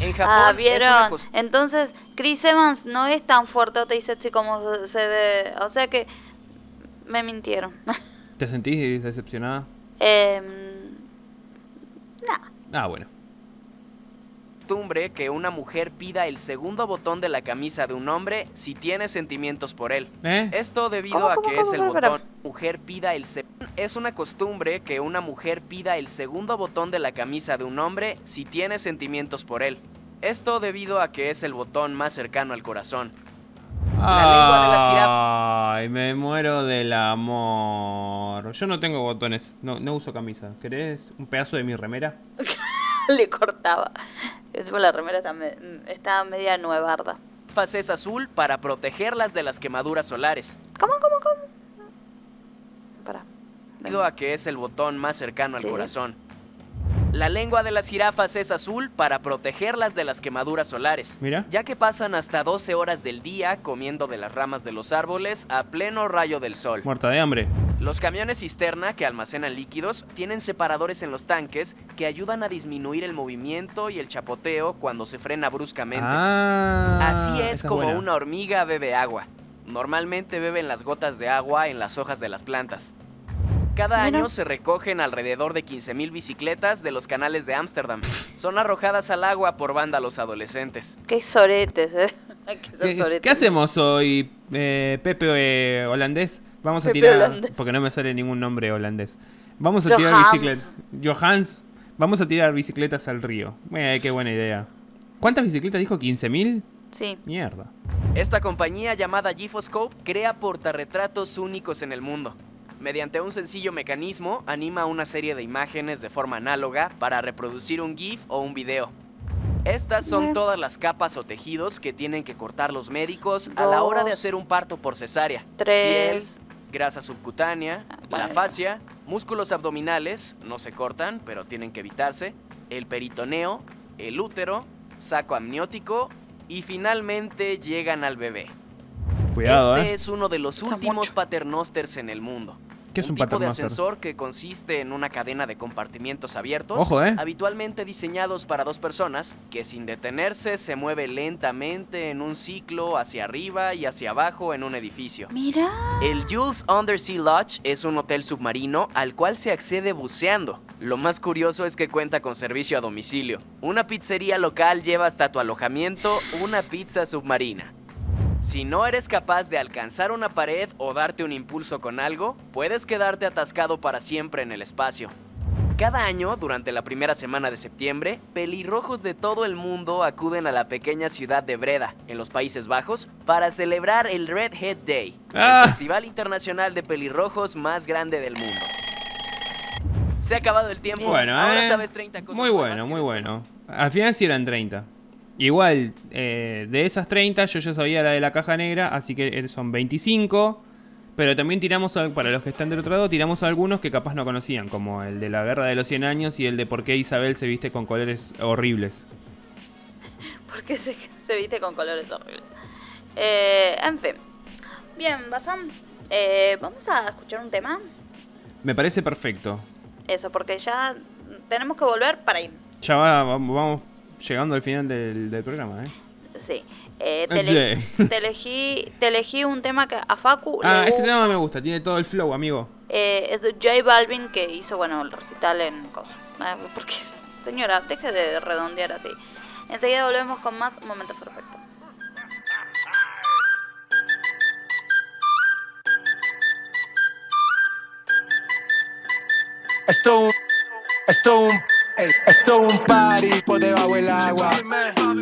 En Japón Ah, es una vieron. Entonces, Chris Evans no es tan fuerte y sexy como se, ve. O sea que me mintieron. ¿Te sentís decepcionada? Em, nah. Ah, bueno. Costumbre que una mujer pida el segundo botón de la camisa de un hombre si tiene sentimientos por él. ¿Eh? Esto debido ¿Cómo, a cómo, que cómo, es el cómo, botón. Mujer pida el se- es una costumbre que una mujer pida el segundo botón de la camisa de un hombre si tiene sentimientos por él. Esto debido a que es el botón más cercano al corazón. La lengua de la. Ay, me muero del amor. Yo no tengo botones, no, no uso camisa. ¿Querés un pedazo de mi remera? Le cortaba. Encima la remera está media nuevarda. Faz es azul para protegerlas de las quemaduras solares. ¿Cómo, cómo, cómo? Para. Debido a que es el botón más cercano al Sí, sí. La lengua de las jirafas es azul para protegerlas de las quemaduras solares. Mira. Ya que pasan hasta 12 horas del día comiendo de las ramas de los árboles a pleno rayo del sol. Muerta de hambre. Los camiones cisterna que almacenan líquidos tienen separadores en los tanques que ayudan a disminuir el movimiento y el chapoteo cuando se frena bruscamente. Ah, Así es como buena. una hormiga bebe agua. Normalmente beben las gotas de agua en las hojas de las plantas. Cada Mira. año se recogen alrededor de 15.000 bicicletas de los canales de Ámsterdam. Son arrojadas al agua por vándalos adolescentes. Qué soretes, eh. ¿Qué, soretes. qué hacemos hoy, eh, Pepe eh, holandés? Vamos a tirar, holandés. porque no me sale ningún nombre holandés. Vamos a tirar bicicletas. Johans, vamos a tirar bicicletas al río. Eh, qué buena idea. ¿Cuántas bicicletas dijo? ¿15.000? Sí. Mierda. Esta compañía llamada Gifoscope crea portarretratos únicos en el mundo. Mediante un sencillo mecanismo, anima una serie de imágenes de forma análoga para reproducir un GIF o un video. Estas son todas las capas o tejidos que tienen que cortar los médicos a la hora de hacer un parto por cesárea. Tres. Piel, grasa subcutánea, la bueno. fascia, músculos abdominales, no se cortan, pero tienen que evitarse, el peritoneo, el útero, saco amniótico y finalmente llegan al bebé. Cuidado, este eh. es uno de los últimos paternosters en el mundo. ¿Qué es un tipo de ascensor que consiste en una cadena de compartimientos abiertos, Ojo, eh. habitualmente diseñados para dos personas, que sin detenerse se mueve lentamente en un ciclo hacia arriba y hacia abajo en un edificio. Mira. El Jules Undersea Lodge es un hotel submarino al cual se accede buceando. Lo más curioso es que cuenta con servicio a domicilio. Una pizzería local lleva hasta tu alojamiento una pizza submarina. Si no eres capaz de alcanzar una pared o darte un impulso con algo, puedes quedarte atascado para siempre en el espacio. Cada año, durante la primera semana de septiembre, pelirrojos de todo el mundo acuden a la pequeña ciudad de Breda, en los Países Bajos, para celebrar el Red Head Day, Ah. el festival internacional de pelirrojos más grande del mundo. Se ha acabado el tiempo. Bueno, Ahora eh. sabes 30 cosas Muy bueno, muy bueno. Al final sí eran 30. Igual, eh, de esas 30 yo ya sabía la de la caja negra, así que eh, son 25. Pero también tiramos, para los que están del otro lado, tiramos algunos que capaz no conocían, como el de la Guerra de los 100 años y el de por qué Isabel se viste con colores horribles. Porque se, se viste con colores horribles. Eh, en fin. Bien, Basam. eh, Vamos a escuchar un tema. Me parece perfecto. Eso, porque ya tenemos que volver para ir. Ya va- vamos llegando al final del, del programa, ¿eh? Sí. Eh, te, ele- Sí. te elegí, te elegí un tema que a Facu Ah, le este gusta. tema me gusta, tiene todo el flow, amigo. Eh, es de J Balvin que hizo, bueno, el recital en Coso. Ah, Porque, señora, deje de redondear así. Enseguida volvemos con más Momento Perfecto. Esto esto esto un party por debajo del agua.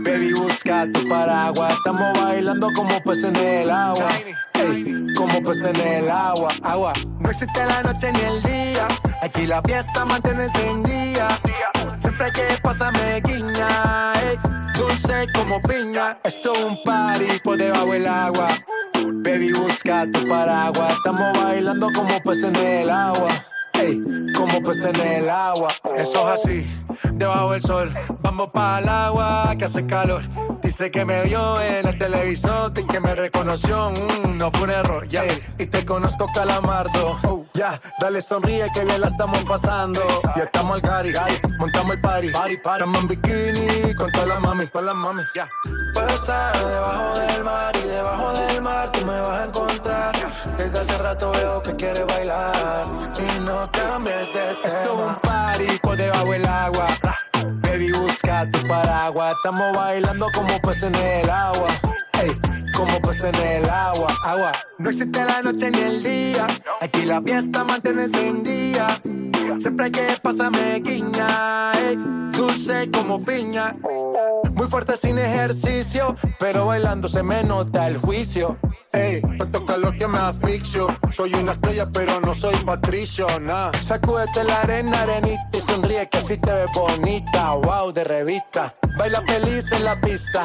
Baby, busca tu paraguas. Estamos bailando como peces en el agua. Ey, como peces en el agua. Agua. No existe la noche ni el día. Aquí la fiesta mantiene encendida. Siempre hay que pasarme guiña. dulce como piña. Esto un party por debajo del agua. Baby, busca tu paraguas. Estamos bailando como peces en el agua. Como pues en el agua. Eso es así, debajo del sol. Vamos para el agua que hace calor. Dice que me vio en el televisor y que me reconoció. mm, no fue un error, ya. Y te conozco, calamardo. Oh, ya, dale sonríe que bien la estamos pasando. Ya estamos al cari, montamos el party. party, Estamos en bikini con todas las mami, con las mami. Ya. Puedo estar debajo del mar y debajo del mar tú me vas a encontrar. Desde hace rato veo que quieres bailar y no cambies de tema. Esto es un party por debajo del agua. Baby, busca tu paraguas. Estamos bailando como pues en el agua. Ey, como pues en el agua, agua. No existe la noche ni el día. Aquí la fiesta mantiene encendida. Siempre hay que pasarme guiña. ey, dulce como piña. Muy fuerte sin ejercicio, pero bailando se me nota el juicio. Ey, tanto calor que me asfixio. Soy una estrella, pero no soy patricio, nah. Sacúdete la arena, arenita y sonríe que así te ves bonita. Wow, de revista. Baila feliz en la pista.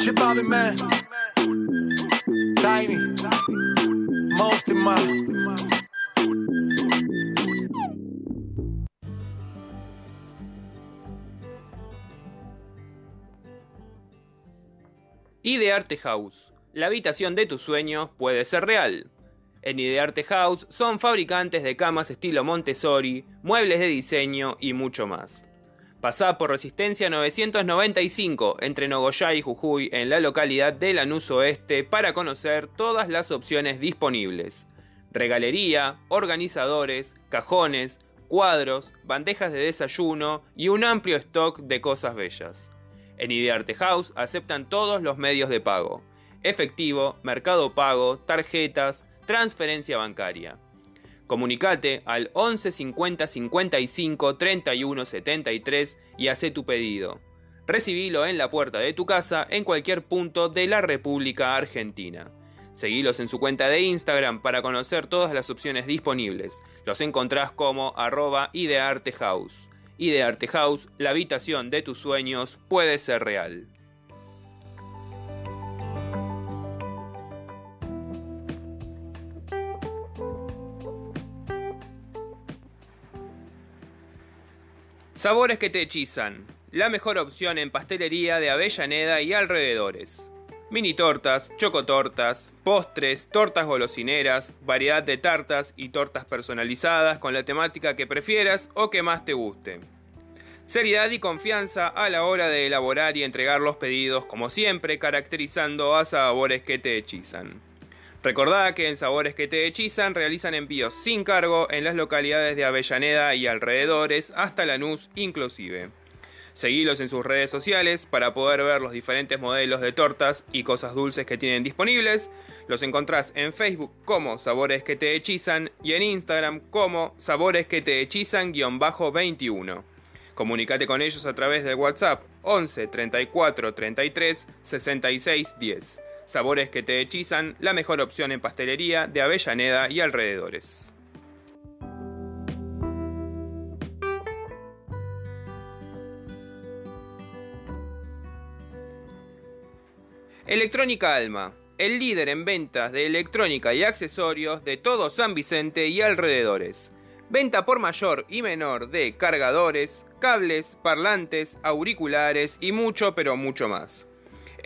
Shit, Bobby, man. Tiny. Most in my. Idearte House. La habitación de tus sueños puede ser real. En Idearte House son fabricantes de camas estilo Montessori, muebles de diseño y mucho más. Pasá por Resistencia 995 entre Nogoyá y Jujuy en la localidad de Lanús Oeste para conocer todas las opciones disponibles. Regalería, organizadores, cajones, cuadros, bandejas de desayuno y un amplio stock de cosas bellas. En Idearte House aceptan todos los medios de pago. Efectivo, mercado pago, tarjetas, transferencia bancaria. Comunicate al 11 50 55 31 73 y haz tu pedido. Recibilo en la puerta de tu casa en cualquier punto de la República Argentina. Seguilos en su cuenta de Instagram para conocer todas las opciones disponibles. Los encontrás como arroba ideartehouse. Idearte House, la habitación de tus sueños puede ser real. Sabores que te hechizan. La mejor opción en pastelería de Avellaneda y alrededores. Mini tortas, chocotortas, postres, tortas golosineras, variedad de tartas y tortas personalizadas con la temática que prefieras o que más te guste. Seriedad y confianza a la hora de elaborar y entregar los pedidos, como siempre, caracterizando a sabores que te hechizan. Recordá que en Sabores que te hechizan realizan envíos sin cargo en las localidades de Avellaneda y alrededores hasta Lanús inclusive. Seguilos en sus redes sociales para poder ver los diferentes modelos de tortas y cosas dulces que tienen disponibles. Los encontrás en Facebook como Sabores que te hechizan y en Instagram como Sabores que te hechizan-21. Comunicate con ellos a través del WhatsApp 11 34 33 66 10. Sabores que te hechizan, la mejor opción en pastelería de Avellaneda y alrededores. Electrónica Alma, el líder en ventas de electrónica y accesorios de todo San Vicente y alrededores. Venta por mayor y menor de cargadores, cables, parlantes, auriculares y mucho pero mucho más.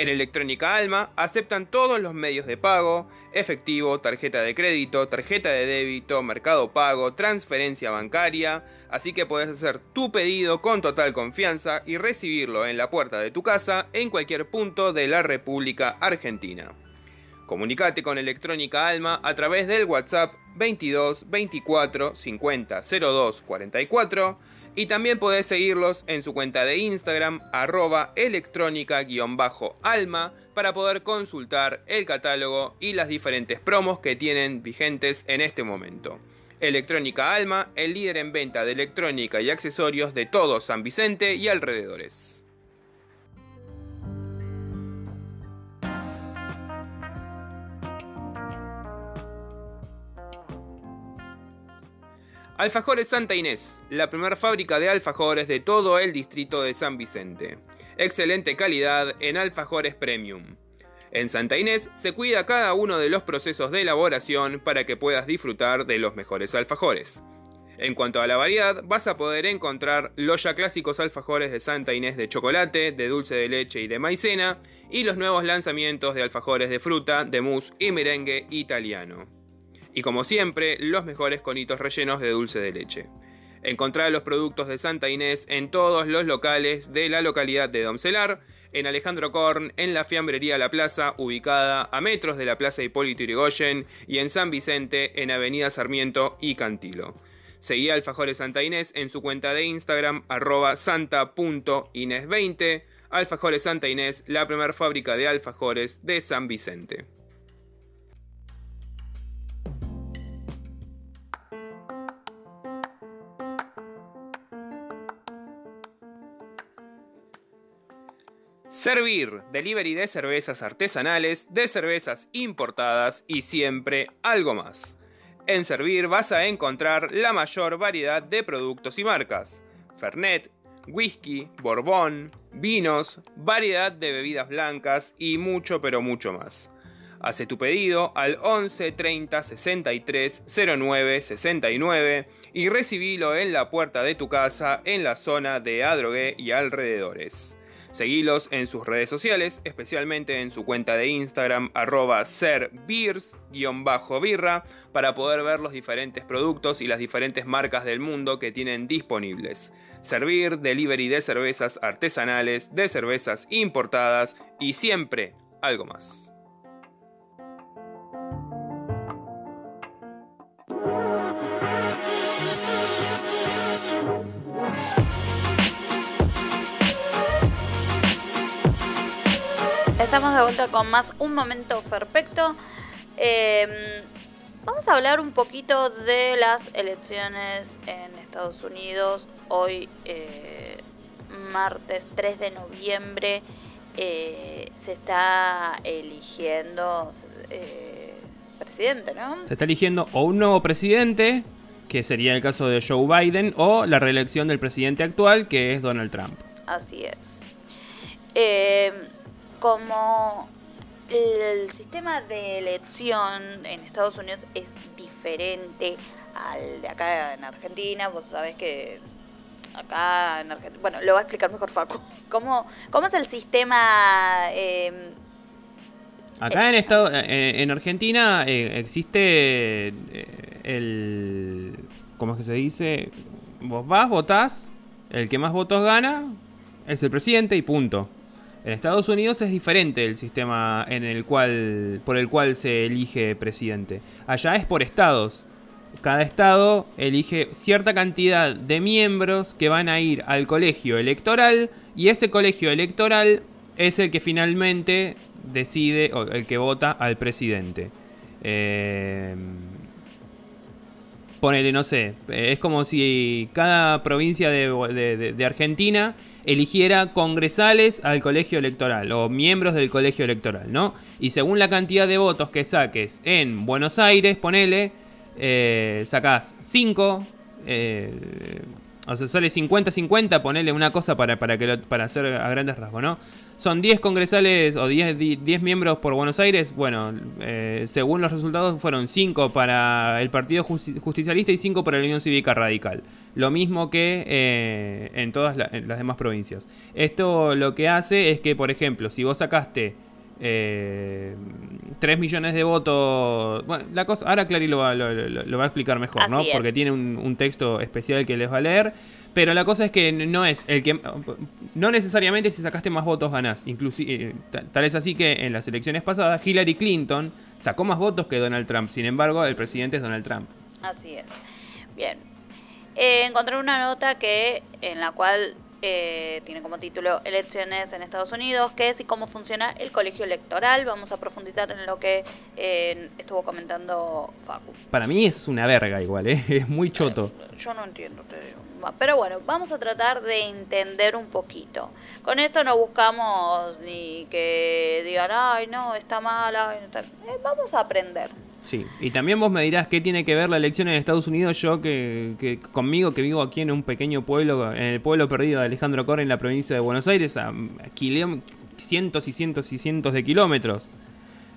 En Electrónica Alma aceptan todos los medios de pago, efectivo, tarjeta de crédito, tarjeta de débito, mercado pago, transferencia bancaria, así que puedes hacer tu pedido con total confianza y recibirlo en la puerta de tu casa en cualquier punto de la República Argentina. Comunicate con Electrónica Alma a través del WhatsApp 22 24 50 02 44, Y también podés seguirlos en su cuenta de Instagram, arroba electrónica-alma, para poder consultar el catálogo y las diferentes promos que tienen vigentes en este momento. Electrónica Alma, el líder en venta de electrónica y accesorios de todo San Vicente y alrededores. Alfajores Santa Inés, la primera fábrica de alfajores de todo el distrito de San Vicente. Excelente calidad en alfajores premium. En Santa Inés se cuida cada uno de los procesos de elaboración para que puedas disfrutar de los mejores alfajores. En cuanto a la variedad, vas a poder encontrar los ya clásicos alfajores de Santa Inés de chocolate, de dulce de leche y de maicena, y los nuevos lanzamientos de alfajores de fruta, de mousse y merengue italiano. Y como siempre, los mejores conitos rellenos de dulce de leche. Encontrar los productos de Santa Inés en todos los locales de la localidad de Domcelar, en Alejandro Korn, en la Fiambrería La Plaza, ubicada a metros de la Plaza Hipólito Yrigoyen, y en San Vicente, en Avenida Sarmiento y Cantilo. Seguí Alfajores Santa Inés en su cuenta de Instagram, arroba santa.inés20. Alfajores Santa Inés, la primera fábrica de alfajores de San Vicente. Servir, delivery de cervezas artesanales, de cervezas importadas y siempre algo más. En Servir vas a encontrar la mayor variedad de productos y marcas. Fernet, whisky, borbón, vinos, variedad de bebidas blancas y mucho pero mucho más. Hace tu pedido al 11 30 63 09 69 y recibilo en la puerta de tu casa en la zona de Adrogué y alrededores. Seguilos en sus redes sociales, especialmente en su cuenta de Instagram, arroba serbeers-birra, para poder ver los diferentes productos y las diferentes marcas del mundo que tienen disponibles. Servir, delivery de cervezas artesanales, de cervezas importadas y siempre algo más. Estamos de vuelta con más Un Momento Perfecto. Eh, vamos a hablar un poquito de las elecciones en Estados Unidos. Hoy, eh, martes 3 de noviembre, eh, se está eligiendo eh, presidente, ¿no? Se está eligiendo o un nuevo presidente, que sería el caso de Joe Biden, o la reelección del presidente actual, que es Donald Trump. Así es. Eh, como el sistema de elección en Estados Unidos es diferente al de acá en Argentina, vos sabés que acá en Argentina, bueno, lo va a explicar mejor Facu. ¿Cómo, cómo es el sistema? eh, Acá en, estado, eh, en Argentina eh, existe eh, el... ¿Cómo es que se dice? Vos vas, votás, el que más votos gana es el presidente y punto. En Estados Unidos es diferente el sistema en el cual, por el cual se elige presidente. Allá es por estados. Cada estado elige cierta cantidad de miembros que van a ir al colegio electoral y ese colegio electoral es el que finalmente decide o el que vota al presidente. Eh, ponele, no sé, eh, es como si cada provincia de, de- Argentina eligiera congresales al colegio electoral o miembros del colegio electoral, ¿no? Y según la cantidad de votos que saques en Buenos Aires, ponele, eh, sacás 5, o sea, sale 50-50, ponele una cosa para, para, que para hacer a grandes rasgos, ¿no? Son 10 congresales o 10, di- 10 miembros por Buenos Aires. Bueno, eh, según los resultados fueron 5 para el Partido Justi- Justicialista y 5 para la Unión Cívica Radical. Lo mismo que eh, en todas la- en las demás provincias. Esto lo que hace es que, por ejemplo, si vos sacaste eh, 3 millones de votos... Bueno, la cosa, ahora Clary lo va, lo- lo- lo va a explicar mejor, ¿no? Es. Porque tiene un, un texto especial que les va a leer. Pero la cosa es que no es el que no necesariamente si sacaste más votos ganás. Inclusive ta- tal es así que en las elecciones pasadas Hillary Clinton sacó más votos que Donald Trump. Sin embargo, el presidente es Donald Trump. Así es. Bien. eh, encontré una nota que en la cual eh, tiene como título Elecciones en Estados Unidos, qué es y cómo funciona el colegio electoral. Vamos a profundizar en lo que eh, estuvo comentando Facu. Para mí es una verga igual, ¿eh? Es muy choto. Yo no entiendo, te digo. Pero bueno, vamos a tratar de entender un poquito. Con esto no buscamos ni que digan, ay, no, está mal, ay, no está-". Eh, vamos a aprender. Sí, y también vos me dirás qué tiene que ver la elección en Estados Unidos, yo que, que conmigo que vivo aquí en un pequeño pueblo, en el pueblo perdido de Alejandro Corre en la provincia de Buenos Aires, a, cientos y cientos y cientos de kilómetros.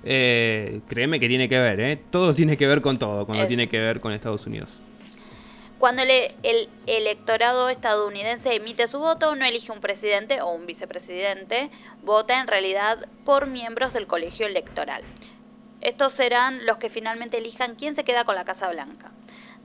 Eh, créeme que tiene que ver, ¿eh? Todo tiene que ver con todo cuando Eso. tiene que ver con Estados Unidos. Cuando el, el electorado estadounidense emite su voto, no elige un presidente o un vicepresidente, vota en realidad por miembros del colegio electoral. Estos serán los que finalmente elijan quién se queda con la Casa Blanca.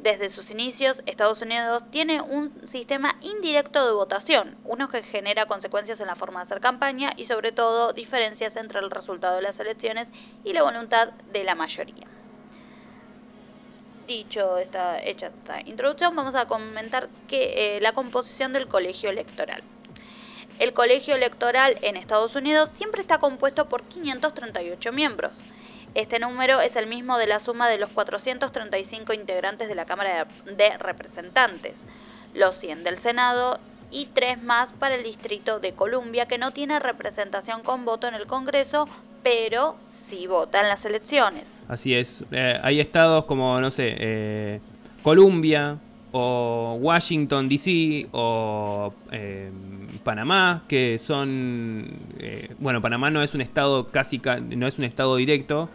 Desde sus inicios, Estados Unidos tiene un sistema indirecto de votación, uno que genera consecuencias en la forma de hacer campaña y sobre todo diferencias entre el resultado de las elecciones y la voluntad de la mayoría. Dicho esta, hecha esta introducción, vamos a comentar que, eh, la composición del colegio electoral. El colegio electoral en Estados Unidos siempre está compuesto por 538 miembros. Este número es el mismo de la suma de los 435 integrantes de la Cámara de Representantes, los 100 del Senado y tres más para el Distrito de Columbia, que no tiene representación con voto en el Congreso, pero sí vota en las elecciones. Así es. Eh, hay estados como, no sé, eh, Columbia o Washington, D.C. o eh, Panamá, que son... eh, bueno, Panamá no es un estado casi... ca- no es un estado directo.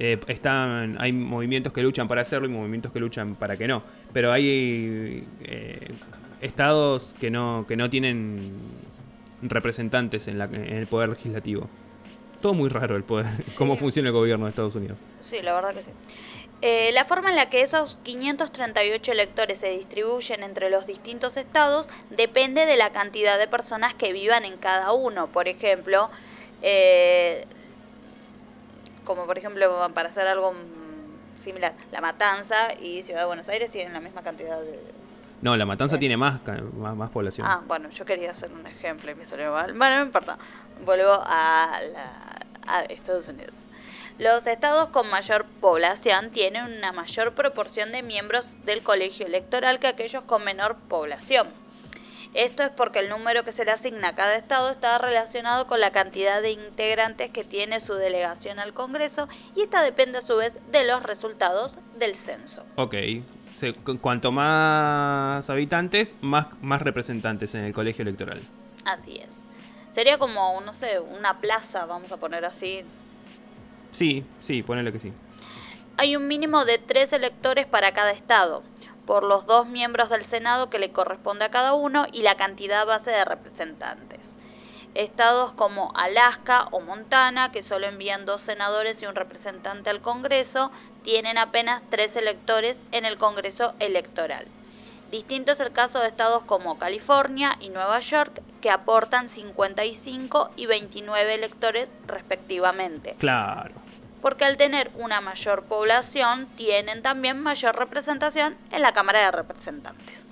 Eh, están, hay movimientos que luchan para hacerlo y movimientos que luchan para que no. Pero hay estados que no, que no tienen representantes en, la- en el poder legislativo. Todo muy raro el poder, cómo funciona el gobierno de Estados Unidos. Sí, la verdad que sí. Eh, la forma en la que esos 538 electores se distribuyen entre los distintos estados depende de la cantidad de personas que vivan en cada uno. Por ejemplo, eh, como por ejemplo, para hacer algo similar, La Matanza y Ciudad de Buenos Aires tienen la misma cantidad de... No, la matanza tiene más, más población. Ah, bueno, yo quería hacer un ejemplo y me salió mal. Bueno, no importa. Vuelvo a, la- a Estados Unidos. Los estados con mayor población tienen una mayor proporción de miembros del colegio electoral que aquellos con menor población. Esto es porque el número que se le asigna a cada estado está relacionado con la cantidad de integrantes que tiene su delegación al Congreso y esta depende a su vez de los resultados del censo. Ok. Se- cuanto más habitantes, más, más representantes en el colegio electoral. Así es. Sería como, no sé, una plaza, vamos a poner así. Sí, sí, ponele que sí. Hay un mínimo de tres electores para cada estado, por los dos miembros del Senado que le corresponde a cada uno y la cantidad base de representantes. Estados como Alaska o Montana, que solo envían dos senadores y un representante al Congreso, tienen apenas tres electores en el Congreso electoral. Distinto es el caso de estados como California y Nueva York, que aportan 55 y 29 electores respectivamente Claro. porque al tener una mayor población tienen también mayor representación en la Cámara de Representantes.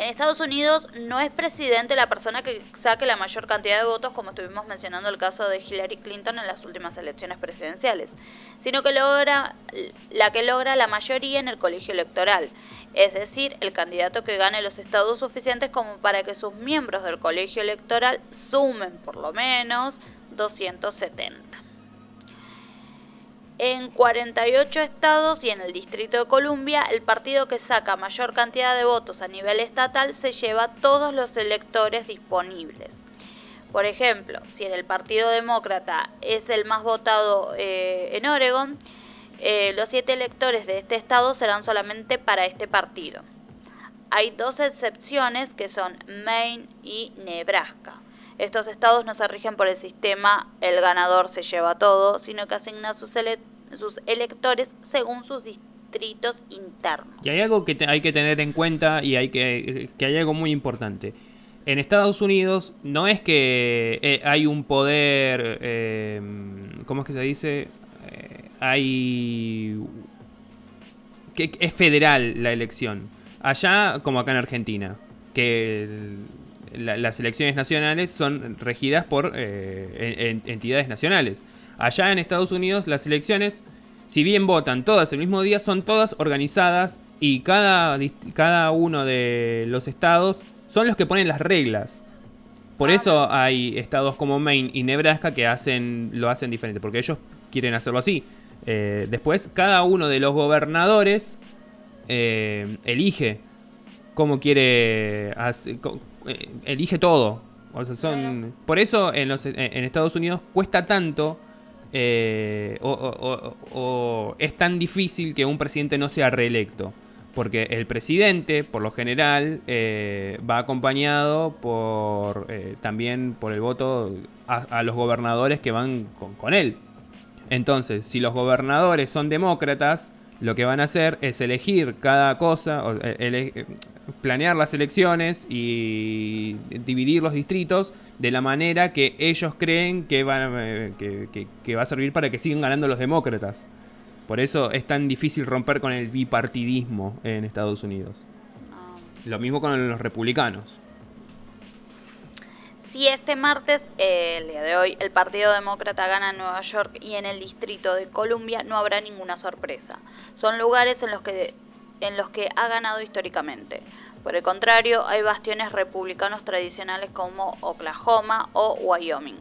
En Estados Unidos no es presidente la persona que saque la mayor cantidad de votos, como estuvimos mencionando el caso de Hillary Clinton en las últimas elecciones presidenciales, sino que logra la que logra la mayoría en el colegio electoral, es decir, el candidato que gane los estados suficientes como para que sus miembros del colegio electoral sumen por lo menos 270. En 48 estados y en el Distrito de Columbia, el partido que saca mayor cantidad de votos a nivel estatal se lleva todos los electores disponibles. Por ejemplo, si en el Partido Demócrata es el más votado eh, en Oregon, eh, los siete electores de este estado serán solamente para este partido. Hay dos excepciones que son Maine y Nebraska. Estos estados no se rigen por el sistema el ganador se lleva todo, sino que asigna sus, sus electores según sus distritos internos. Y hay algo que hay que tener en cuenta y hay que, hay algo muy importante. En Estados Unidos no es que eh, hay un poder, eh, ¿cómo es que se dice? Eh, hay que es federal la elección. Allá, como acá en Argentina, que la- las elecciones nacionales son regidas por eh, en- en- entidades nacionales. Allá en Estados Unidos, las elecciones, si bien votan todas el mismo día, son todas organizadas y cada, cada uno de los estados son los que ponen las reglas. Por eso hay estados como Maine y Nebraska que hacen lo hacen diferente, porque ellos quieren hacerlo así. Eh, después, cada uno de los gobernadores eh, elige cómo quiere hacer- eh, elige todo. O sea, son, por eso en, los, en- en Estados Unidos cuesta tanto eh, o, o- o- o es tan difícil que un presidente no sea reelecto. Porque el presidente, por lo general, eh, va acompañado por también por el voto a, a los gobernadores que van con, con él. Entonces, si los gobernadores son demócratas, lo que van a hacer es elegir cada cosa, o, eh, ele- eh, planear las elecciones y dividir los distritos de la manera que ellos creen que, van, eh, que, que- que va a servir para que sigan ganando los demócratas. Por eso es tan difícil romper con el bipartidismo en Estados Unidos. Lo mismo con los republicanos. Si este martes, eh, el día de hoy, el Partido Demócrata gana en Nueva York y en el Distrito de Columbia, no habrá ninguna sorpresa. Son lugares en los que, en los que ha ganado históricamente. Por el contrario, hay bastiones republicanos tradicionales como Oklahoma o Wyoming.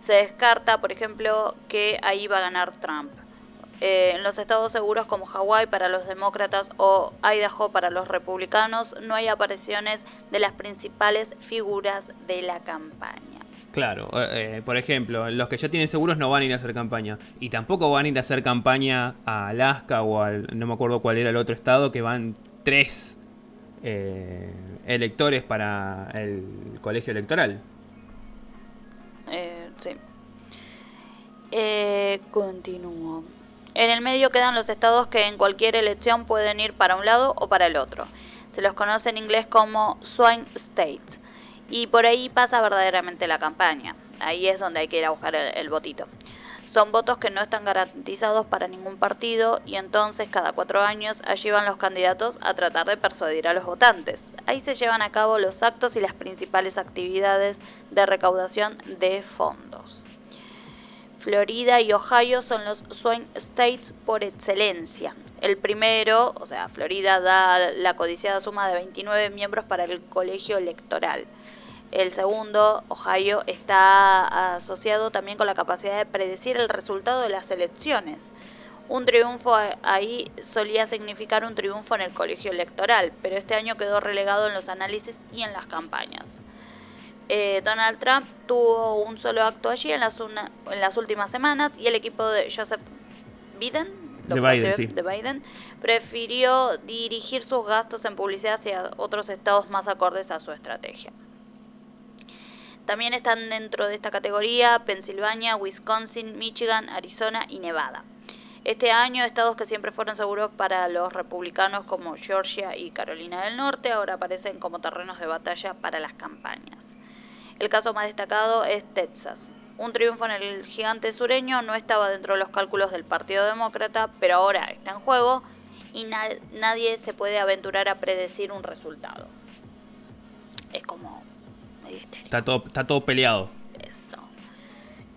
Se descarta, por ejemplo, que ahí va a ganar Trump. Eh, en los estados seguros como Hawái para los demócratas o Idaho para los republicanos no hay apariciones de las principales figuras de la campaña. Claro, eh, eh, por ejemplo, los que ya tienen seguros no van a ir a hacer campaña. Y tampoco van a ir a hacer campaña a Alaska o al. No me acuerdo cuál era el otro estado, que van tres eh, electores para el colegio electoral. Sí. Continúo. En el medio quedan los estados que en cualquier elección pueden ir para un lado o para el otro. Se los conoce en inglés como swing states. Y por ahí pasa verdaderamente la campaña. Ahí es donde hay que ir a buscar el, el votito. Son votos que no están garantizados para ningún partido y entonces cada cuatro años allí van los candidatos a tratar de persuadir a los votantes. Ahí se llevan a cabo los actos y las principales actividades de recaudación de fondos. Florida y Ohio son los swing states por excelencia. El primero, o sea, Florida da la codiciada suma de 29 miembros para el colegio electoral. El segundo, Ohio, está asociado también con la capacidad de predecir el resultado de las elecciones. Un triunfo ahí solía significar un triunfo en el colegio electoral, pero este año quedó relegado en los análisis y en las campañas. Eh, Donald Trump tuvo un solo acto allí en las, una- en las últimas semanas y el equipo de Joseph Biden, De Biden, sí. de Biden prefirió dirigir sus gastos en publicidad hacia otros estados más acordes a su estrategia. También están dentro de esta categoría Pensilvania, Wisconsin, Michigan, Arizona y Nevada. Este año, estados que siempre fueron seguros para los republicanos como Georgia y Carolina del Norte ahora aparecen como terrenos de batalla para las campañas. El caso más destacado es Texas. Un triunfo en el gigante sureño no estaba dentro de los cálculos del Partido Demócrata, pero ahora está en juego y na- nadie se puede aventurar a predecir un resultado. Es como medio. Está todo, está todo peleado. Eso.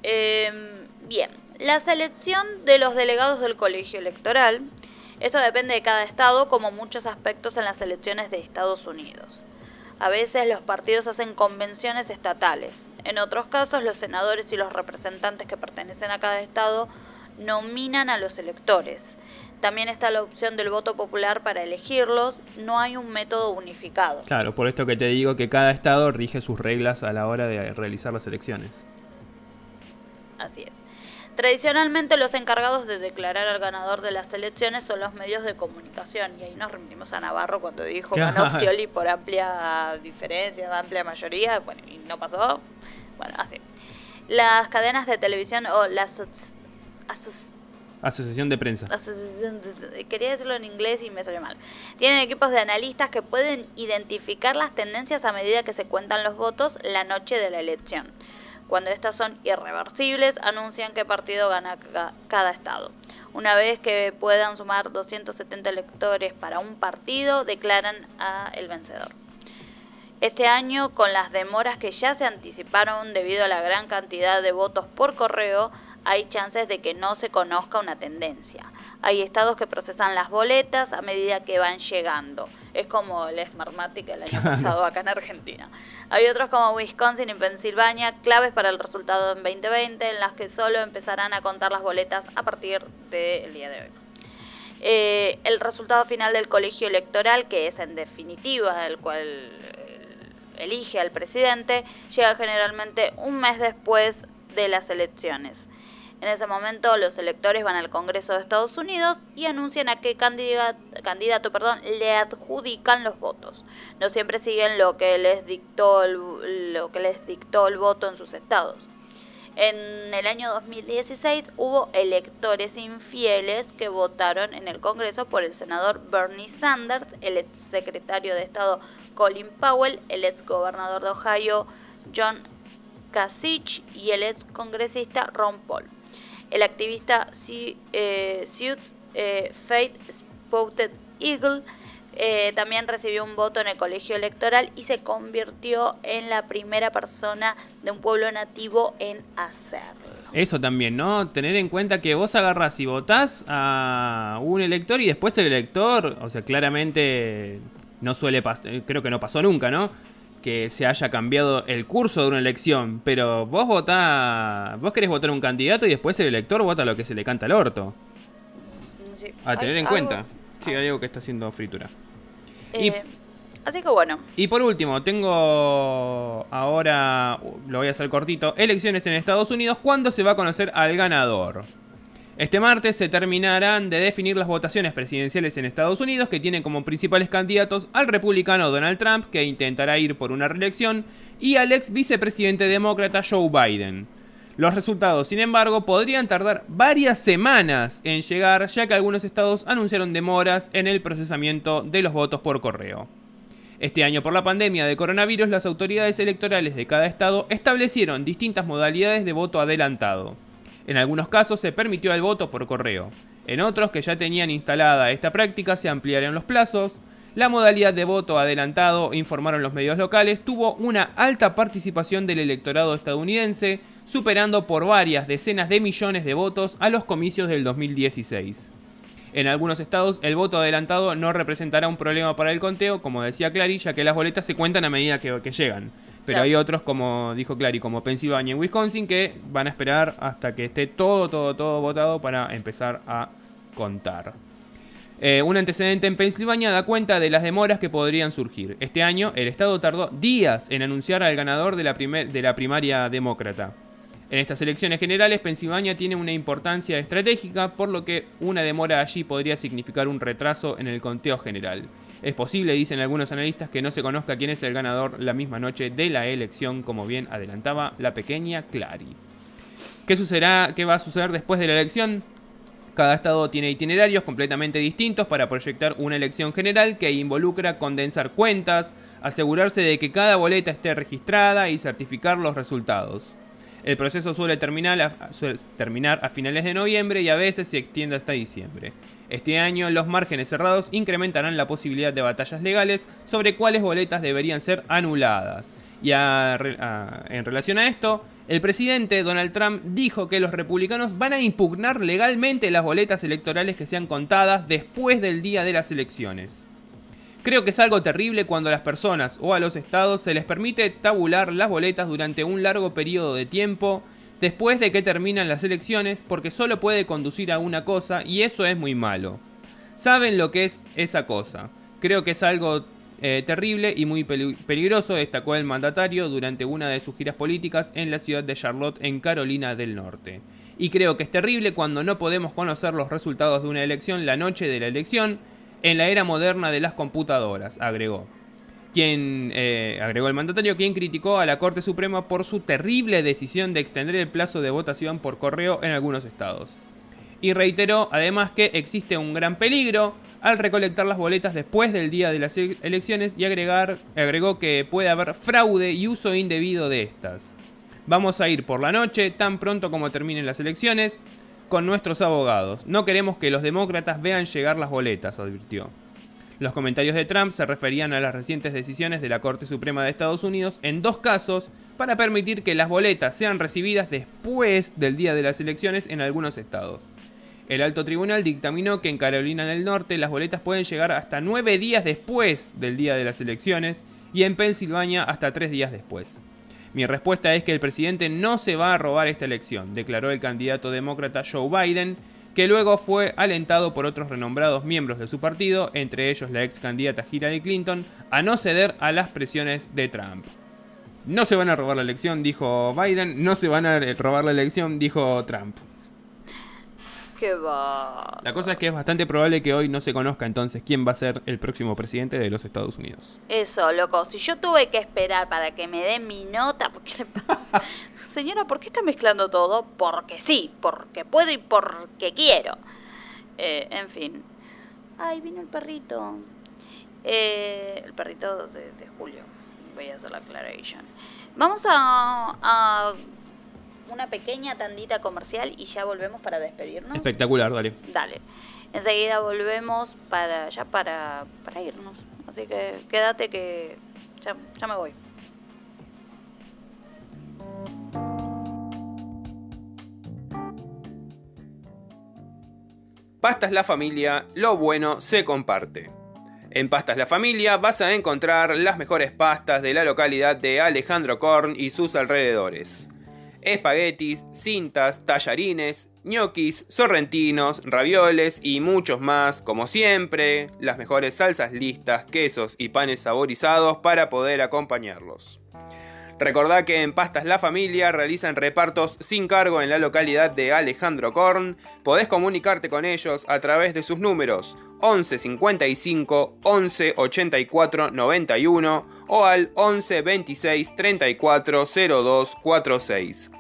Eh, bien, la selección de los delegados del colegio electoral. Esto depende de cada estado, como muchos aspectos en las elecciones de Estados Unidos. A veces los partidos hacen convenciones estatales. En otros casos, los senadores y los representantes que pertenecen a cada estado nominan a los electores. También está la opción del voto popular para elegirlos. No hay un método unificado. Claro, por esto que te digo que cada estado rige sus reglas a la hora de realizar las elecciones. Así es. Tradicionalmente los encargados de declarar al ganador de las elecciones son los medios de comunicación y ahí nos remitimos a Navarro cuando dijo. Scioli por amplia diferencia, amplia mayoría, bueno, y no pasó. Bueno, así. Las cadenas de televisión o las asoci- asoci- Asociación de prensa. asociación de- quería decirlo en inglés y me salió mal. Tienen equipos de analistas que pueden identificar las tendencias a medida que se cuentan los votos la noche de la elección. Cuando estas son irreversibles, anuncian qué partido gana ca- cada estado. Una vez que puedan sumar 270 electores para un partido, declaran a el vencedor. Este año, con las demoras que ya se anticiparon debido a la gran cantidad de votos por correo, hay chances de que no se conozca una tendencia. Hay estados que procesan las boletas a medida que van llegando. Es como el Smartmatic el año pasado acá en Argentina. Hay otros como Wisconsin y Pensilvania, claves para el resultado en 2020, en las que solo empezarán a contar las boletas a partir del día de hoy. Eh, el resultado final del colegio electoral, que es en definitiva el cual eh, elige al presidente, llega generalmente un mes después de las elecciones. En ese momento los electores van al Congreso de Estados Unidos y anuncian a qué candidato, candidato perdón, le adjudican los votos. No siempre siguen lo que les dictó el, lo que les dictó el voto en sus estados. En el año 2016 hubo electores infieles que votaron en el Congreso por el senador Bernie Sanders, el ex secretario de Estado Colin Powell, el ex gobernador de Ohio John Kasich y el ex congresista Ron Paul. El activista Su- eh, eh, Spotted Eagle eh, también recibió un voto en el colegio electoral y se convirtió en la primera persona de un pueblo nativo en hacerlo. Eso también, ¿no? Tener en cuenta que vos agarrás y votás a un elector y después el elector, o sea, claramente no suele pasar, creo que no pasó nunca, ¿no? Que se haya cambiado el curso de una elección, pero vos votás, vos querés votar un candidato y después el elector vota lo que se le canta al orto. Sí. A tener en algo- cuenta. Sí, hay algo que está haciendo fritura. Y- Eh, así que bueno, Y por último, tengo ahora, lo voy a hacer cortito, elecciones en Estados Unidos. ¿Cuándo se va a conocer al ganador? Este martes se terminarán de definir las votaciones presidenciales en Estados Unidos que tienen como principales candidatos al republicano Donald Trump, que intentará ir por una reelección, y al ex vicepresidente demócrata Joe Biden. Los resultados, sin embargo, podrían tardar varias semanas en llegar, ya que algunos estados anunciaron demoras en el procesamiento de los votos por correo. Este año, por la pandemia de coronavirus, las autoridades electorales de cada estado establecieron distintas modalidades de voto adelantado. En algunos casos se permitió el voto por correo. En otros que ya tenían instalada esta práctica se ampliaron los plazos. La modalidad de voto adelantado, informaron los medios locales, tuvo una alta participación del electorado estadounidense, superando por varias decenas de millones de votos a los comicios del 2016. En algunos estados el voto adelantado no representará un problema para el conteo, como decía Clary, ya que las boletas se cuentan a medida que, que llegan. Pero Claro. hay otros, como dijo Clary, como Pensilvania y Wisconsin, que van a esperar hasta que esté todo, todo, todo votado para empezar a contar. Eh, un antecedente en Pensilvania da cuenta de las demoras que podrían surgir. Este año, el estado tardó días en anunciar al ganador de la, primer- de la primaria demócrata. En estas elecciones generales, Pensilvania tiene una importancia estratégica, por lo que una demora allí podría significar un retraso en el conteo general. Es posible, dicen algunos analistas, que no se conozca quién es el ganador la misma noche de la elección, como bien adelantaba la pequeña Clary. ¿Qué sucederá? ¿Qué va a suceder después de la elección? Cada estado tiene itinerarios completamente distintos para proyectar una elección general que involucra condensar cuentas, asegurarse de que cada boleta esté registrada y certificar los resultados. El proceso suele terminar a, finales de noviembre y a veces se extiende hasta diciembre. Este año los márgenes cerrados incrementarán la posibilidad de batallas legales sobre cuáles boletas deberían ser anuladas. Y en relación a esto, el presidente Donald Trump dijo que los republicanos van a impugnar legalmente las boletas electorales que sean contadas después del día de las elecciones. Creo que es algo terrible cuando a las personas o a los estados se les permite tabular las boletas durante un largo periodo de tiempo después de que terminan las elecciones porque solo puede conducir a una cosa y eso es muy malo. Saben lo que es esa cosa. Creo que es algo eh, terrible y muy peli- peligroso, destacó el mandatario durante una de sus giras políticas en la ciudad de Charlotte, en Carolina del Norte. Y creo que es terrible cuando no podemos conocer los resultados de una elección la noche de la elección en la era moderna de las computadoras, agregó. Quien, eh, agregó el mandatario, quien criticó a la Corte Suprema por su terrible decisión de extender el plazo de votación por correo en algunos estados. Y reiteró además que existe un gran peligro al recolectar las boletas después del día de las e- elecciones y agregar, agregó que puede haber fraude y uso indebido de estas. Vamos a ir por la noche, tan pronto como terminen las elecciones, con nuestros abogados. No queremos que los demócratas vean llegar las boletas, advirtió. Los comentarios de Trump se referían a las recientes decisiones de la Corte Suprema de Estados Unidos en dos casos para permitir que las boletas sean recibidas después del día de las elecciones en algunos estados. El alto tribunal dictaminó que en Carolina del Norte las boletas pueden llegar hasta nueve días después del día de las elecciones y en Pensilvania hasta tres días después. Mi respuesta es que el presidente no se va a robar esta elección, declaró el candidato demócrata Joe Biden, que luego fue alentado por otros renombrados miembros de su partido, entre ellos la ex candidata Hillary Clinton, a no ceder a las presiones de Trump. No se van a robar la elección, dijo Biden, no se van a robar la elección, dijo Trump. Va. La cosa es que es bastante probable que hoy no se conozca entonces quién va a ser el próximo presidente de los Estados Unidos. Eso, loco. Si yo tuve que esperar para que me den mi nota. Señora, ¿por qué está mezclando todo? Porque sí, porque puedo y porque quiero. Eh, en fin. Ay, vino el perrito. Eh, el perrito de, de Julio. Voy a hacer la aclaration. Vamos a, a una pequeña tandita comercial y ya volvemos para despedirnos. Espectacular, dale. Dale. Enseguida volvemos para ya para, para irnos. Así que quédate que ya, ya me voy. Pastas La Familia, lo bueno se comparte. En Pastas La Familia vas a encontrar las mejores pastas de la localidad de Alejandro Korn y sus alrededores. Espaguetis, cintas, tallarines, ñoquis, sorrentinos, ravioles y muchos más, como siempre, las mejores salsas listas, quesos y panes saborizados para poder acompañarlos. Recordá que en Pastas La Familia realizan repartos sin cargo en la localidad de Alejandro Korn. Podés comunicarte con ellos a través de sus números 11 55 11 84 91 o al 11 26 34 02 46.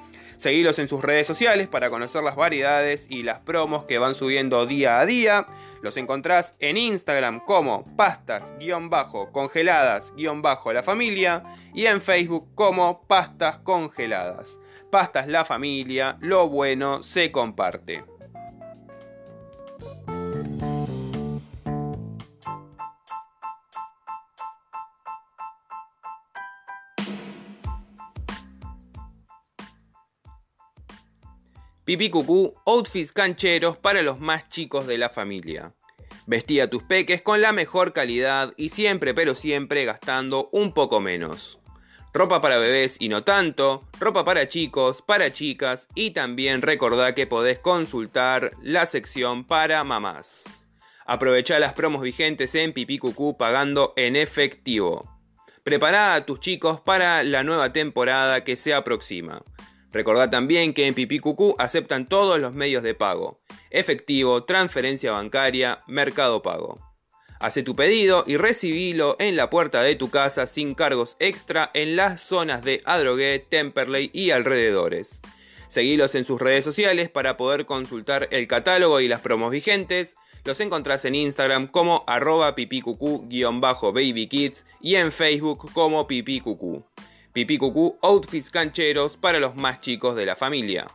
Seguilos en sus redes sociales para conocer las variedades y las promos que van subiendo día a día. Los encontrás en Instagram como pastas-congeladas-la familia y en Facebook como pastas congeladas. Pastas la familia, lo bueno se comparte. Pipí Cucú, outfits cancheros para los más chicos de la familia. Vestía tus peques con la mejor calidad y siempre, pero siempre gastando un poco menos. Ropa para bebés y no tanto, ropa para chicos, para chicas y también recordá que podés consultar la sección para mamás. Aprovecha las promos vigentes en Pipí Cucú pagando en efectivo. Prepara a tus chicos para la nueva temporada que se aproxima. Recordá también que en Cucú aceptan todos los medios de pago: efectivo, transferencia bancaria, mercado pago. Hace tu pedido y recibilo en la puerta de tu casa sin cargos extra en las zonas de Adrogué, Temperley y alrededores. Seguilos en sus redes sociales para poder consultar el catálogo y las promos vigentes. Los encontrás en Instagram como arroba pipícucú-babykids y en Facebook como pipícucú. Pipí Cucú outfits cancheros para los más chicos de la familia.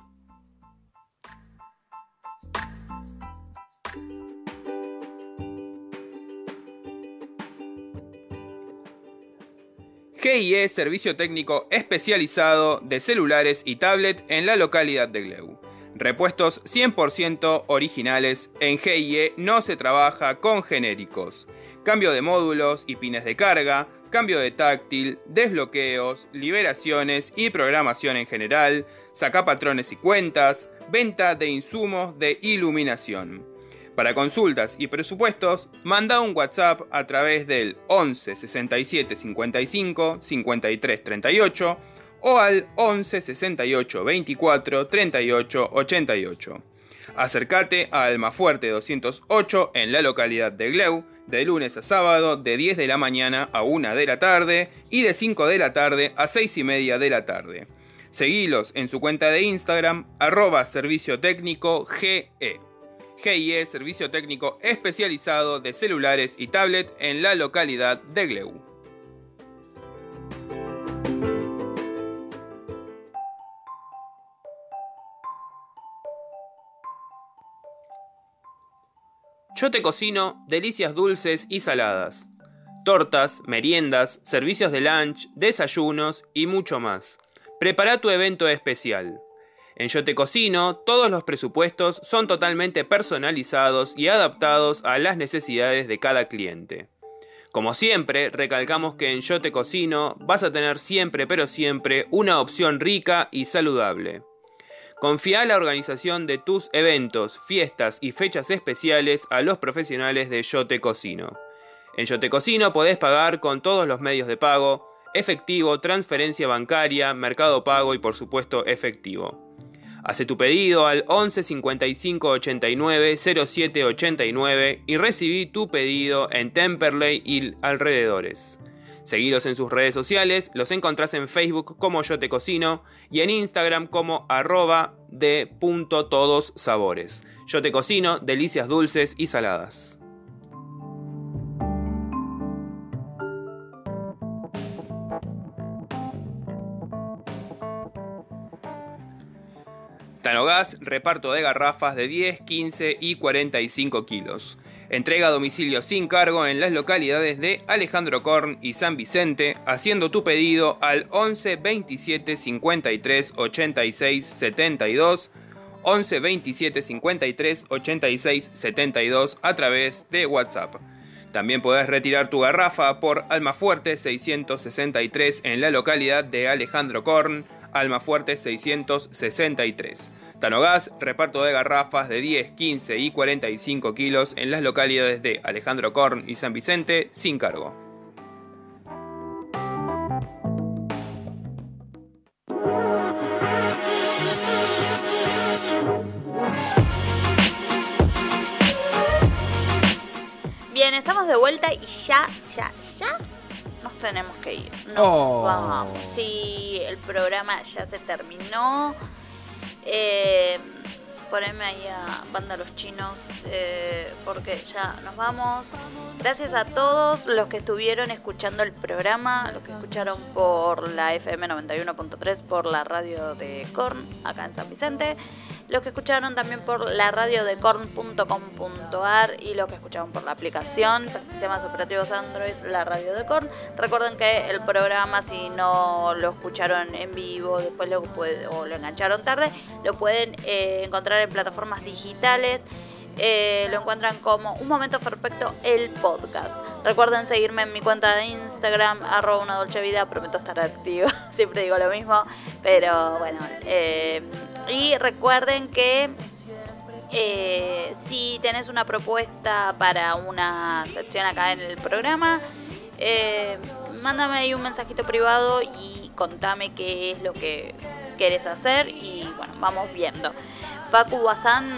GIE Servicio Técnico Especializado de Celulares y Tablet en la localidad de Gleu. Repuestos 100% originales. En GIE no se trabaja con genéricos. Cambio de módulos y pines de carga, cambio de táctil, desbloqueos, liberaciones y programación en general, saca patrones y cuentas, venta de insumos de iluminación. Para consultas y presupuestos, manda un WhatsApp a través del 11 67 55 53 38 o al 11 68 24 38 88. Acércate a Almafuerte 208 en la localidad de Gleu, de lunes a sábado de 10 de la mañana a 1 de la tarde y de 5 de la tarde a 6 y media de la tarde. Seguilos en su cuenta de Instagram, arroba servicio técnico GE. GIE, servicio técnico especializado de celulares y tablet en la localidad de Gleu. Yo te cocino delicias dulces y saladas. Tortas, meriendas, servicios de lunch, desayunos y mucho más. Prepara tu evento especial. En Yo Te Cocino, todos los presupuestos son totalmente personalizados y adaptados a las necesidades de cada cliente. Como siempre, recalcamos que en Yo Te Cocino vas a tener siempre, pero siempre, una opción rica y saludable. Confía la organización de tus eventos, fiestas y fechas especiales a los profesionales de Yo Te Cocino. En Yo Te Cocino podés pagar con todos los medios de pago, efectivo, transferencia bancaria, mercado pago y por supuesto efectivo. Hace tu pedido al 11 55 89 07 89 y recibí tu pedido en Temperley y alrededores. Seguidos en sus redes sociales, los encontrás en Facebook como Yo Te Cocino y en Instagram como arroba de punto todos sabores. Yo Te Cocino, delicias dulces y saladas. Tanogas, reparto de garrafas de 10, 15 y 45 kilos. Entrega a domicilio sin cargo en las localidades de Alejandro Korn y San Vicente, haciendo tu pedido al 11 27 53 86 72, 11 27 53 86 72 a través de WhatsApp. También podés retirar tu garrafa por Almafuerte 663 en la localidad de Alejandro Korn, Almafuerte 663. Tanogas, reparto de garrafas de 10, 15 y 45 kilos en las localidades de Alejandro Korn y San Vicente sin cargo. Bien, estamos de vuelta y ya, ya, ya nos tenemos que ir. No, Oh. vamos. Sí, el programa ya se terminó. Eh, poneme ahí a Banda Los Chinos eh, porque ya nos vamos. Gracias a todos los que estuvieron escuchando el programa, los que escucharon por la FM 91.3, por la radio de Korn, acá en San Vicente. Los que escucharon también por la radio de corn.com.ar y los que escucharon por la aplicación para sistemas operativos Android, la radio de Korn. Recuerden que el programa, si no lo escucharon en vivo, después lo puede- o lo engancharon tarde, lo pueden eh, encontrar en plataformas digitales. Eh, lo encuentran como Un Momento Perfecto, el podcast. Recuerden seguirme en mi cuenta de Instagram, arroba una dolce vida, prometo estar activa, siempre digo lo mismo, pero bueno. eh, y recuerden que eh, si tenés una propuesta para una sección acá en el programa, mándame ahí un mensajito privado y contame qué es lo que querés hacer y bueno, vamos viendo. Facu Bazán,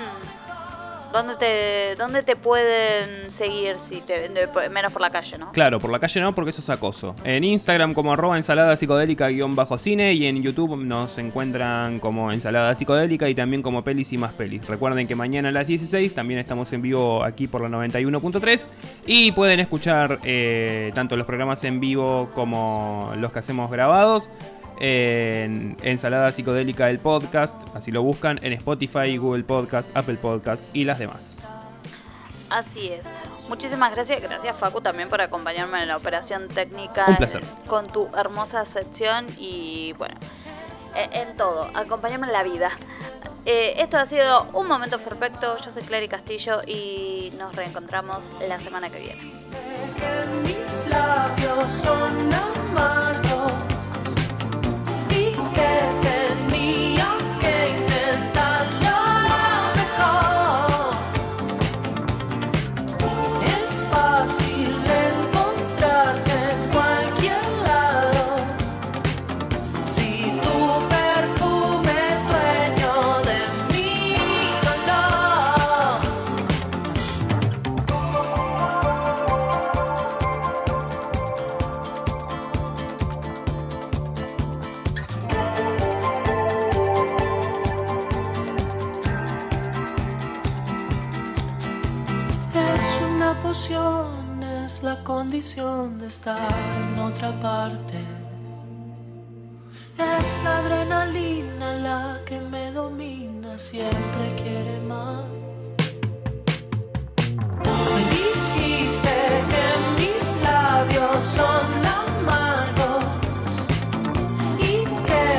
¿dónde te, dónde te pueden seguir si te, menos por la calle, no? Claro, por la calle no, porque eso es acoso. En Instagram como arroba ensalada psicodélica-cine y en YouTube nos encuentran como ensalada psicodélica y también como pelis y más pelis. Recuerden que mañana a las 16 también estamos en vivo aquí por la 91.3 y pueden escuchar eh, tanto los programas en vivo como los que hacemos grabados en Ensalada Psicodélica el podcast, así lo buscan en Spotify, Google Podcast, Apple Podcast y las demás. Así es. Muchísimas gracias. Gracias, Facu, también por acompañarme en la operación técnica. Un placer. Con tu hermosa sección y, bueno, e- en todo. Acompañarme en la vida. Eh, esto ha sido un momento perfecto. Yo soy Clary Castillo y nos reencontramos la semana que viene. Mis condición de estar en otra parte. Es la adrenalina la que me domina, siempre quiere más. Me dijiste que mis labios son la